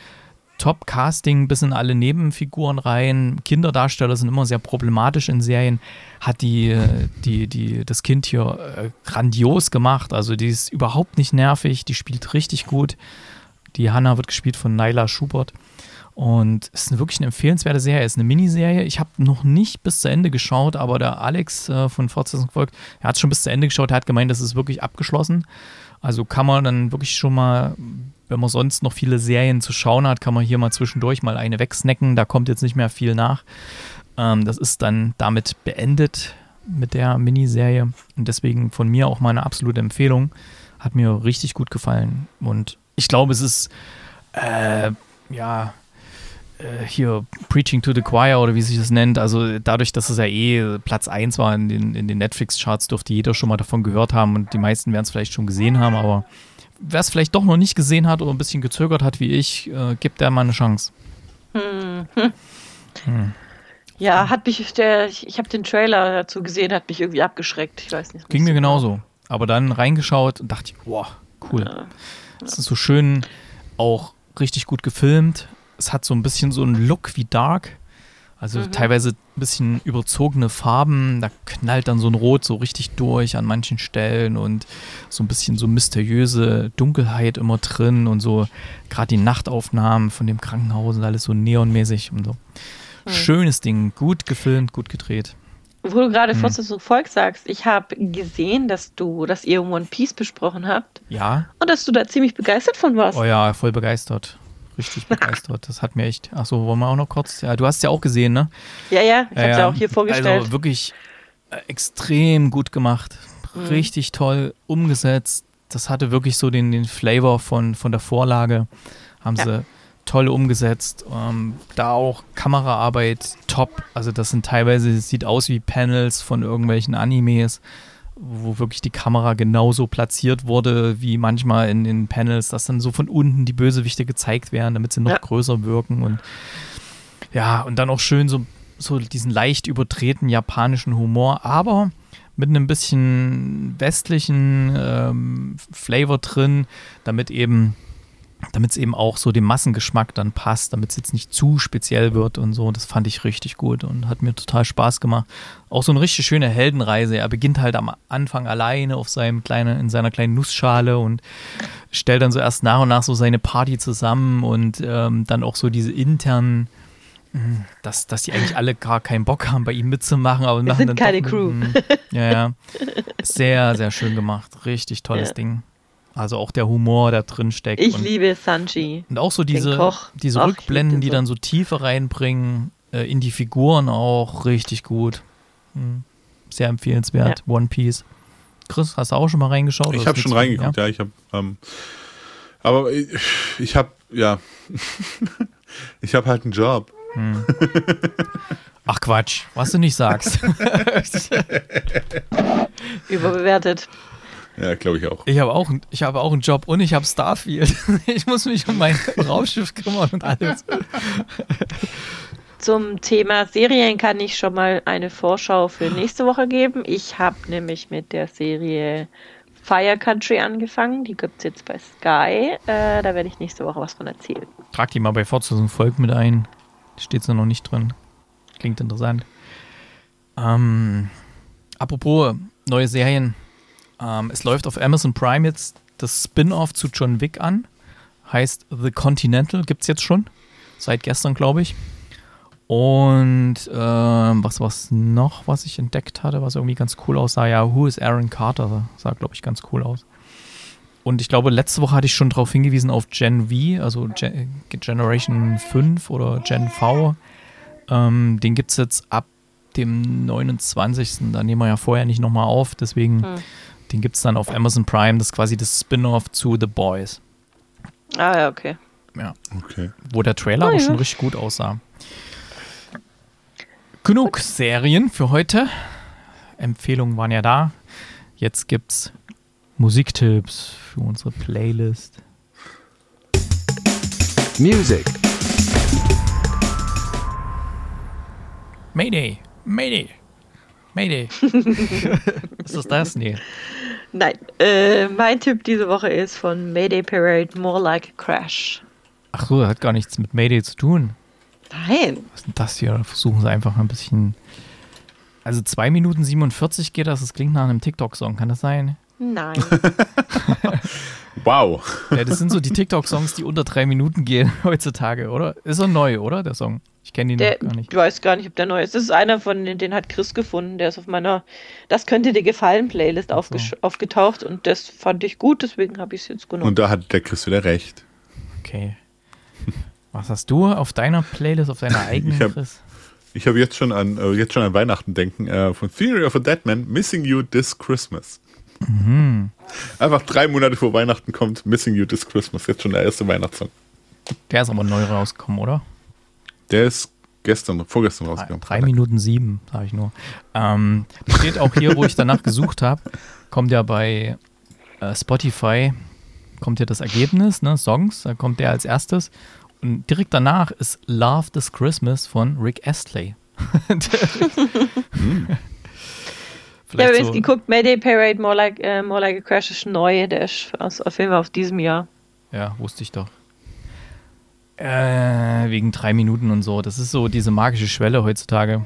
Speaker 1: Top-Casting bis in alle Nebenfiguren rein. Kinderdarsteller sind immer sehr problematisch in Serien. Hat die, die, die, das Kind hier äh, grandios gemacht. Also die ist überhaupt nicht nervig, die spielt richtig gut. Die Hannah wird gespielt von Naila Schubert. Und es ist wirklich eine empfehlenswerte Serie. Es ist eine Miniserie. Ich habe noch nicht bis zu Ende geschaut, aber der Alex äh, von Fortsetzung folgt, er hat schon bis zu Ende geschaut. Er hat gemeint, das ist wirklich abgeschlossen. Also kann man dann wirklich schon mal wenn man sonst noch viele Serien zu schauen hat, kann man hier mal zwischendurch mal eine wegsnacken. Da kommt jetzt nicht mehr viel nach. Ähm, das ist dann damit beendet mit der Miniserie. Und deswegen von mir auch mal eine absolute Empfehlung. Hat mir richtig gut gefallen. Und ich glaube, es ist, äh, ja, hier Preaching to the Choir oder wie sich das nennt. Also dadurch, dass es ja eh Platz 1 war in den, in den Netflix-Charts, dürfte jeder schon mal davon gehört haben und die meisten werden es vielleicht schon gesehen haben, aber wer es vielleicht doch noch nicht gesehen hat oder ein bisschen gezögert hat wie ich, äh, gibt der mal eine Chance. Hm.
Speaker 2: Hm. Ja, hat mich der, ich, ich habe den Trailer dazu gesehen, hat mich irgendwie abgeschreckt. Ich weiß nicht.
Speaker 1: Ging mir genauso. Aber dann reingeschaut und dachte, boah, cool. Ja. Es ja. ist so schön, auch richtig gut gefilmt. Es hat so ein bisschen so einen Look wie Dark. Also mhm. teilweise ein bisschen überzogene Farben, da knallt dann so ein Rot so richtig durch an manchen Stellen und so ein bisschen so mysteriöse Dunkelheit immer drin und so gerade die Nachtaufnahmen von dem Krankenhaus und alles so neonmäßig und so. Mhm. Schönes Ding, gut gefilmt, gut gedreht.
Speaker 2: Wo du gerade mhm. so Volk sagst, ich habe gesehen, dass du, dass ihr One Piece besprochen habt.
Speaker 1: Ja.
Speaker 2: Und dass du da ziemlich begeistert von warst.
Speaker 1: Oh ja, voll begeistert richtig begeistert. Das hat mir echt. Achso, wollen wir auch noch kurz. Ja, du hast es ja auch gesehen, ne?
Speaker 2: Ja, ja, ich ja, hab's ja auch hier vorgestellt.
Speaker 1: Also wirklich äh, extrem gut gemacht. Mhm. Richtig toll umgesetzt. Das hatte wirklich so den, den Flavor von, von der Vorlage. Haben ja. sie toll umgesetzt. Ähm, da auch Kameraarbeit top. Also das sind teilweise, es sieht aus wie Panels von irgendwelchen Animes wo wirklich die Kamera genauso platziert wurde, wie manchmal in den Panels, dass dann so von unten die Bösewichte gezeigt werden, damit sie noch ja. größer wirken und ja, und dann auch schön so, so diesen leicht übertreten japanischen Humor, aber mit einem bisschen westlichen ähm, Flavor drin, damit eben damit es eben auch so dem Massengeschmack dann passt, damit es jetzt nicht zu speziell wird und so. Das fand ich richtig gut und hat mir total Spaß gemacht. Auch so eine richtig schöne Heldenreise. Er beginnt halt am Anfang alleine auf seinem kleinen, in seiner kleinen Nussschale und stellt dann so erst nach und nach so seine Party zusammen und ähm, dann auch so diese internen hm, dass, dass die eigentlich alle gar keinen Bock haben, bei ihm mitzumachen, aber
Speaker 2: Wir
Speaker 1: machen
Speaker 2: sind dann keine Crew.
Speaker 1: Mit, ja, ja. Sehr, sehr schön gemacht. Richtig tolles ja. Ding. Also auch der Humor, der drin steckt.
Speaker 2: Ich und, liebe Sanji.
Speaker 1: Und auch so diese, diese Ach, Rückblenden, die so. dann so Tiefe reinbringen, äh, in die Figuren auch richtig gut. Hm. Sehr empfehlenswert. Ja. One Piece. Chris, hast du auch schon mal reingeschaut?
Speaker 3: Ich habe schon reingeguckt, ja. ja ich habe. Ähm, aber ich, ich habe, ja. ich habe halt einen Job. Hm.
Speaker 1: Ach Quatsch, was du nicht sagst.
Speaker 2: Überbewertet.
Speaker 3: Ja, glaube ich auch.
Speaker 1: Ich habe auch, ich habe auch einen Job und ich habe Starfield. Ich muss mich um mein Raumschiff kümmern und alles.
Speaker 2: Zum Thema Serien kann ich schon mal eine Vorschau für nächste Woche geben. Ich habe nämlich mit der Serie Fire Country angefangen. Die gibt es jetzt bei Sky. Äh, da werde ich nächste Woche was von erzählen.
Speaker 1: Trag die mal bei Fortsetzung Volk mit ein. Steht sie noch nicht drin. Klingt interessant. Ähm, apropos neue Serien. Ähm, es läuft auf Amazon Prime jetzt das Spin-off zu John Wick an. Heißt The Continental, gibt es jetzt schon. Seit gestern, glaube ich. Und ähm, was was noch, was ich entdeckt hatte, was irgendwie ganz cool aussah? Ja, Who is Aaron Carter? Sah, glaube ich, ganz cool aus. Und ich glaube, letzte Woche hatte ich schon darauf hingewiesen auf Gen V, also Gen Generation 5 oder Gen V. Ähm, den gibt es jetzt ab dem 29. Da nehmen wir ja vorher nicht nochmal auf, deswegen
Speaker 2: Hm.
Speaker 1: Den gibt es dann auf Amazon Prime. Das ist quasi das Spin-off zu The Boys.
Speaker 2: Ah ja, okay.
Speaker 1: Ja.
Speaker 3: Okay.
Speaker 1: Wo der Trailer aber
Speaker 2: ja.
Speaker 1: schon richtig gut aussah. Genug Serien für heute. Empfehlungen waren ja da. Jetzt gibt's Musiktipps für unsere Playlist.
Speaker 4: Music.
Speaker 1: Mayday, Mayday, Mayday. Was ist das? Nee.
Speaker 2: Nein, äh, mein Tipp diese Woche ist von Mayday Parade More Like a Crash.
Speaker 1: Ach so, hat gar nichts mit Mayday zu tun.
Speaker 2: Nein.
Speaker 1: Was ist denn das hier? Versuchen sie einfach mal ein bisschen. Also 2 Minuten 47 geht das. Das klingt nach einem TikTok-Song. Kann das sein?
Speaker 2: Nein.
Speaker 3: Wow.
Speaker 1: Ja, das sind so die TikTok-Songs, die unter drei Minuten gehen heutzutage, oder? Ist er neu, oder? Der Song. Ich kenne ihn
Speaker 2: Der,
Speaker 1: noch gar nicht.
Speaker 2: ich weiß gar nicht, ob der neu ist. Das ist einer von den, den hat Chris gefunden. Der ist auf meiner Das könnte dir gefallen Playlist
Speaker 1: so.
Speaker 2: aufgetaucht und das fand ich gut, deswegen habe ich es jetzt genommen.
Speaker 3: Und da hat der Chris wieder recht.
Speaker 1: Okay. Was hast du auf deiner Playlist, auf deiner eigenen,
Speaker 3: Ich hab-
Speaker 1: Chris?
Speaker 3: Ich habe jetzt schon an äh, jetzt schon an Weihnachten denken äh, von Theory of a Dead Man, Missing You This Christmas.
Speaker 1: Mhm.
Speaker 3: Einfach drei Monate vor Weihnachten kommt Missing You This Christmas, jetzt schon der erste Weihnachtssong.
Speaker 1: Der ist aber neu rausgekommen, oder?
Speaker 3: Der ist gestern, vorgestern
Speaker 1: Drei,
Speaker 3: rausgekommen.
Speaker 1: drei Minuten sieben, sage ich nur. Ähm, steht auch hier, wo ich danach gesucht habe, kommt ja bei äh, Spotify, kommt ja das Ergebnis, ne, Songs, da kommt der als erstes. Und direkt danach ist Love This Christmas von Rick Astley.
Speaker 2: Ich habe jetzt
Speaker 1: so,
Speaker 2: geguckt, Mayday Parade More Like, äh, More like a Crash ist neu, der ist aus, auf jeden Fall aus diesem Jahr.
Speaker 1: Ja, wusste ich doch. Äh, wegen drei Minuten und so. Das ist so diese magische Schwelle heutzutage.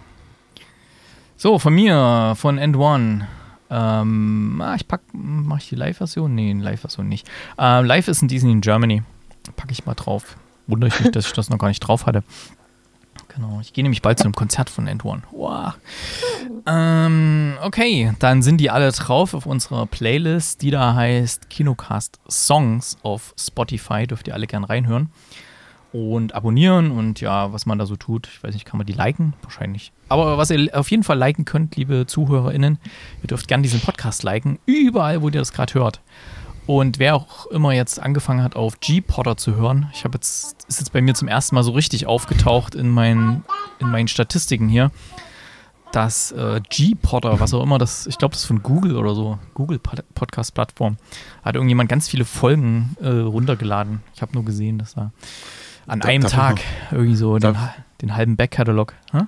Speaker 1: So, von mir, von End One. Ähm, ah, ich pack, mach ich die Live-Version? Nee, Live-Version nicht. Ähm, Live ist in Disney in Germany. Packe ich mal drauf. Wundere ich mich, dass ich das noch gar nicht drauf hatte. Genau, ich gehe nämlich bald zu einem Konzert von End One. Wow. Ähm, okay, dann sind die alle drauf auf unserer Playlist, die da heißt Kinocast Songs auf Spotify. Dürft ihr alle gern reinhören. Und abonnieren und ja, was man da so tut. Ich weiß nicht, kann man die liken? Wahrscheinlich. Aber was ihr auf jeden Fall liken könnt, liebe ZuhörerInnen, ihr dürft gern diesen Podcast liken, überall, wo ihr das gerade hört. Und wer auch immer jetzt angefangen hat, auf G-Potter zu hören, ich habe jetzt, ist jetzt bei mir zum ersten Mal so richtig aufgetaucht in meinen, in meinen Statistiken hier, dass äh, G-Potter, was auch immer das, ich glaube, das ist von Google oder so, Google Pod- Podcast-Plattform, hat irgendjemand ganz viele Folgen äh, runtergeladen. Ich habe nur gesehen, dass da an
Speaker 3: Da-
Speaker 1: einem Tag irgendwie so den, den halben Backkatalog. Hä?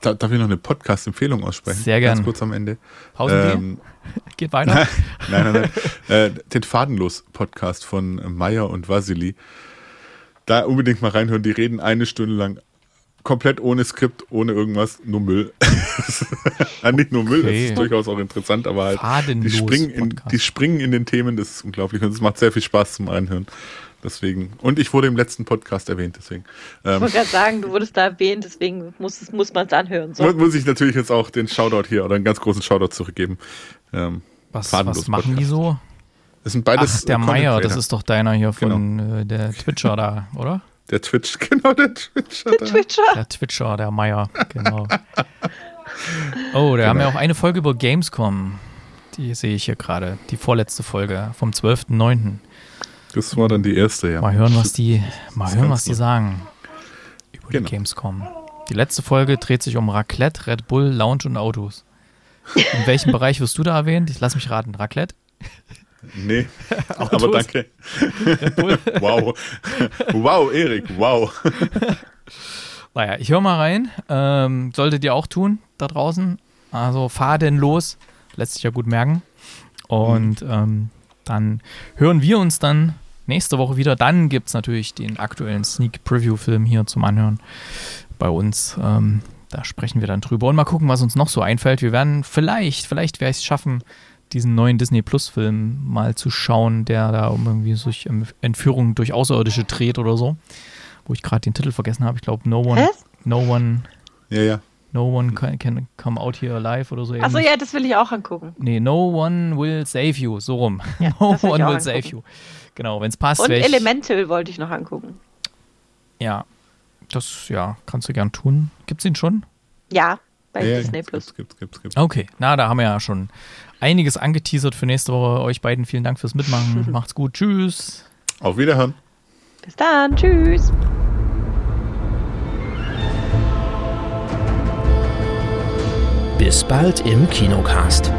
Speaker 3: Da, darf ich noch eine Podcast-Empfehlung aussprechen?
Speaker 1: Sehr gern.
Speaker 3: Ganz kurz am Ende.
Speaker 1: Pausen
Speaker 3: Ähm,
Speaker 1: Geht weiter.
Speaker 3: nein, nein, nein. äh, den Fadenlos-Podcast von Meier und Vasili. Da unbedingt mal reinhören. Die reden eine Stunde lang komplett ohne Skript, ohne irgendwas, nur Müll. nicht nur Müll,
Speaker 1: Okay.
Speaker 3: das ist durchaus auch interessant, aber halt, die
Speaker 1: Fadenlos
Speaker 3: springen, in, die springen in den Themen, das ist unglaublich und es macht sehr viel Spaß zum Reinhören. Deswegen. Und ich wurde im letzten Podcast erwähnt, deswegen.
Speaker 2: Ich
Speaker 3: Ähm,
Speaker 2: wollte gerade sagen, du wurdest da erwähnt, deswegen muss, es- muss man es anhören. So.
Speaker 3: mu- muss ich natürlich jetzt auch den Shoutout hier oder einen ganz großen Shoutout zurückgeben. Ähm,
Speaker 1: Was, was machen die
Speaker 3: Podcast.
Speaker 1: so?
Speaker 3: das sind beides
Speaker 1: Ach, der
Speaker 3: äh,
Speaker 1: Meier, das ist doch deiner hier von
Speaker 3: Genau.
Speaker 1: äh, der Twitcher da, oder?
Speaker 3: Der Twitch, genau, der Twitcher. da.
Speaker 2: Twitcher.
Speaker 1: Der Twitcher, der Meier, genau. Oh, da haben wir
Speaker 3: Genau.
Speaker 1: auch eine Folge über Gamescom. Die sehe ich hier gerade. Die vorletzte Folge vom 12.09.
Speaker 3: Das war dann die erste, ja.
Speaker 1: Mal hören, was die, mal hören, was die sagen. Über
Speaker 3: Genau.
Speaker 1: die Gamescom. Die letzte Folge dreht sich um Raclette, Red Bull, Lounge und Autos. In welchem Bereich wirst du da erwähnt? Ich lass mich raten. Raclette?
Speaker 3: Nee, aber danke. wow. wow, Erik, wow.
Speaker 1: Naja, ich höre mal rein. Ähm, solltet ihr auch tun da draußen. Also fadenlos. Lässt sich ja gut merken. Und ähm, dann hören wir uns dann nächste Woche wieder. Dann gibt es natürlich den aktuellen Sneak Preview Film hier zum Anhören bei uns. Ähm, da sprechen wir dann drüber und mal gucken, was uns noch so einfällt. Wir werden vielleicht, vielleicht werde ich es schaffen, diesen neuen Disney Plus Film mal zu schauen, der da um irgendwie durch ähm, Entführung durch Außerirdische dreht oder so. Wo ich gerade den Titel vergessen habe. Ich glaube, No One,
Speaker 2: Hä?
Speaker 1: No One,
Speaker 3: Ja, ja.
Speaker 1: No One can, can come out here alive oder so.
Speaker 2: Achso, ja, das will ich auch angucken.
Speaker 1: Nee, No One will save you, so rum.
Speaker 2: Ja,
Speaker 1: no
Speaker 2: will
Speaker 1: One will save
Speaker 2: angucken.
Speaker 1: you. Genau, wenn es passt,
Speaker 2: Und Elemental wollte ich noch angucken.
Speaker 1: Ja, das ja, kannst du gern tun. Gibt's ihn schon?
Speaker 2: Ja, bei
Speaker 3: ja,
Speaker 2: Disney
Speaker 3: gibt's,
Speaker 2: Plus.
Speaker 3: Gibt's, gibt's, gibt's.
Speaker 1: Okay, na, da haben wir ja schon einiges angeteasert für nächste Woche. Euch beiden vielen Dank fürs Mitmachen. Macht's gut. Tschüss.
Speaker 3: Auf Wiederhören.
Speaker 2: Bis dann, tschüss.
Speaker 4: Bis bald im Kinocast.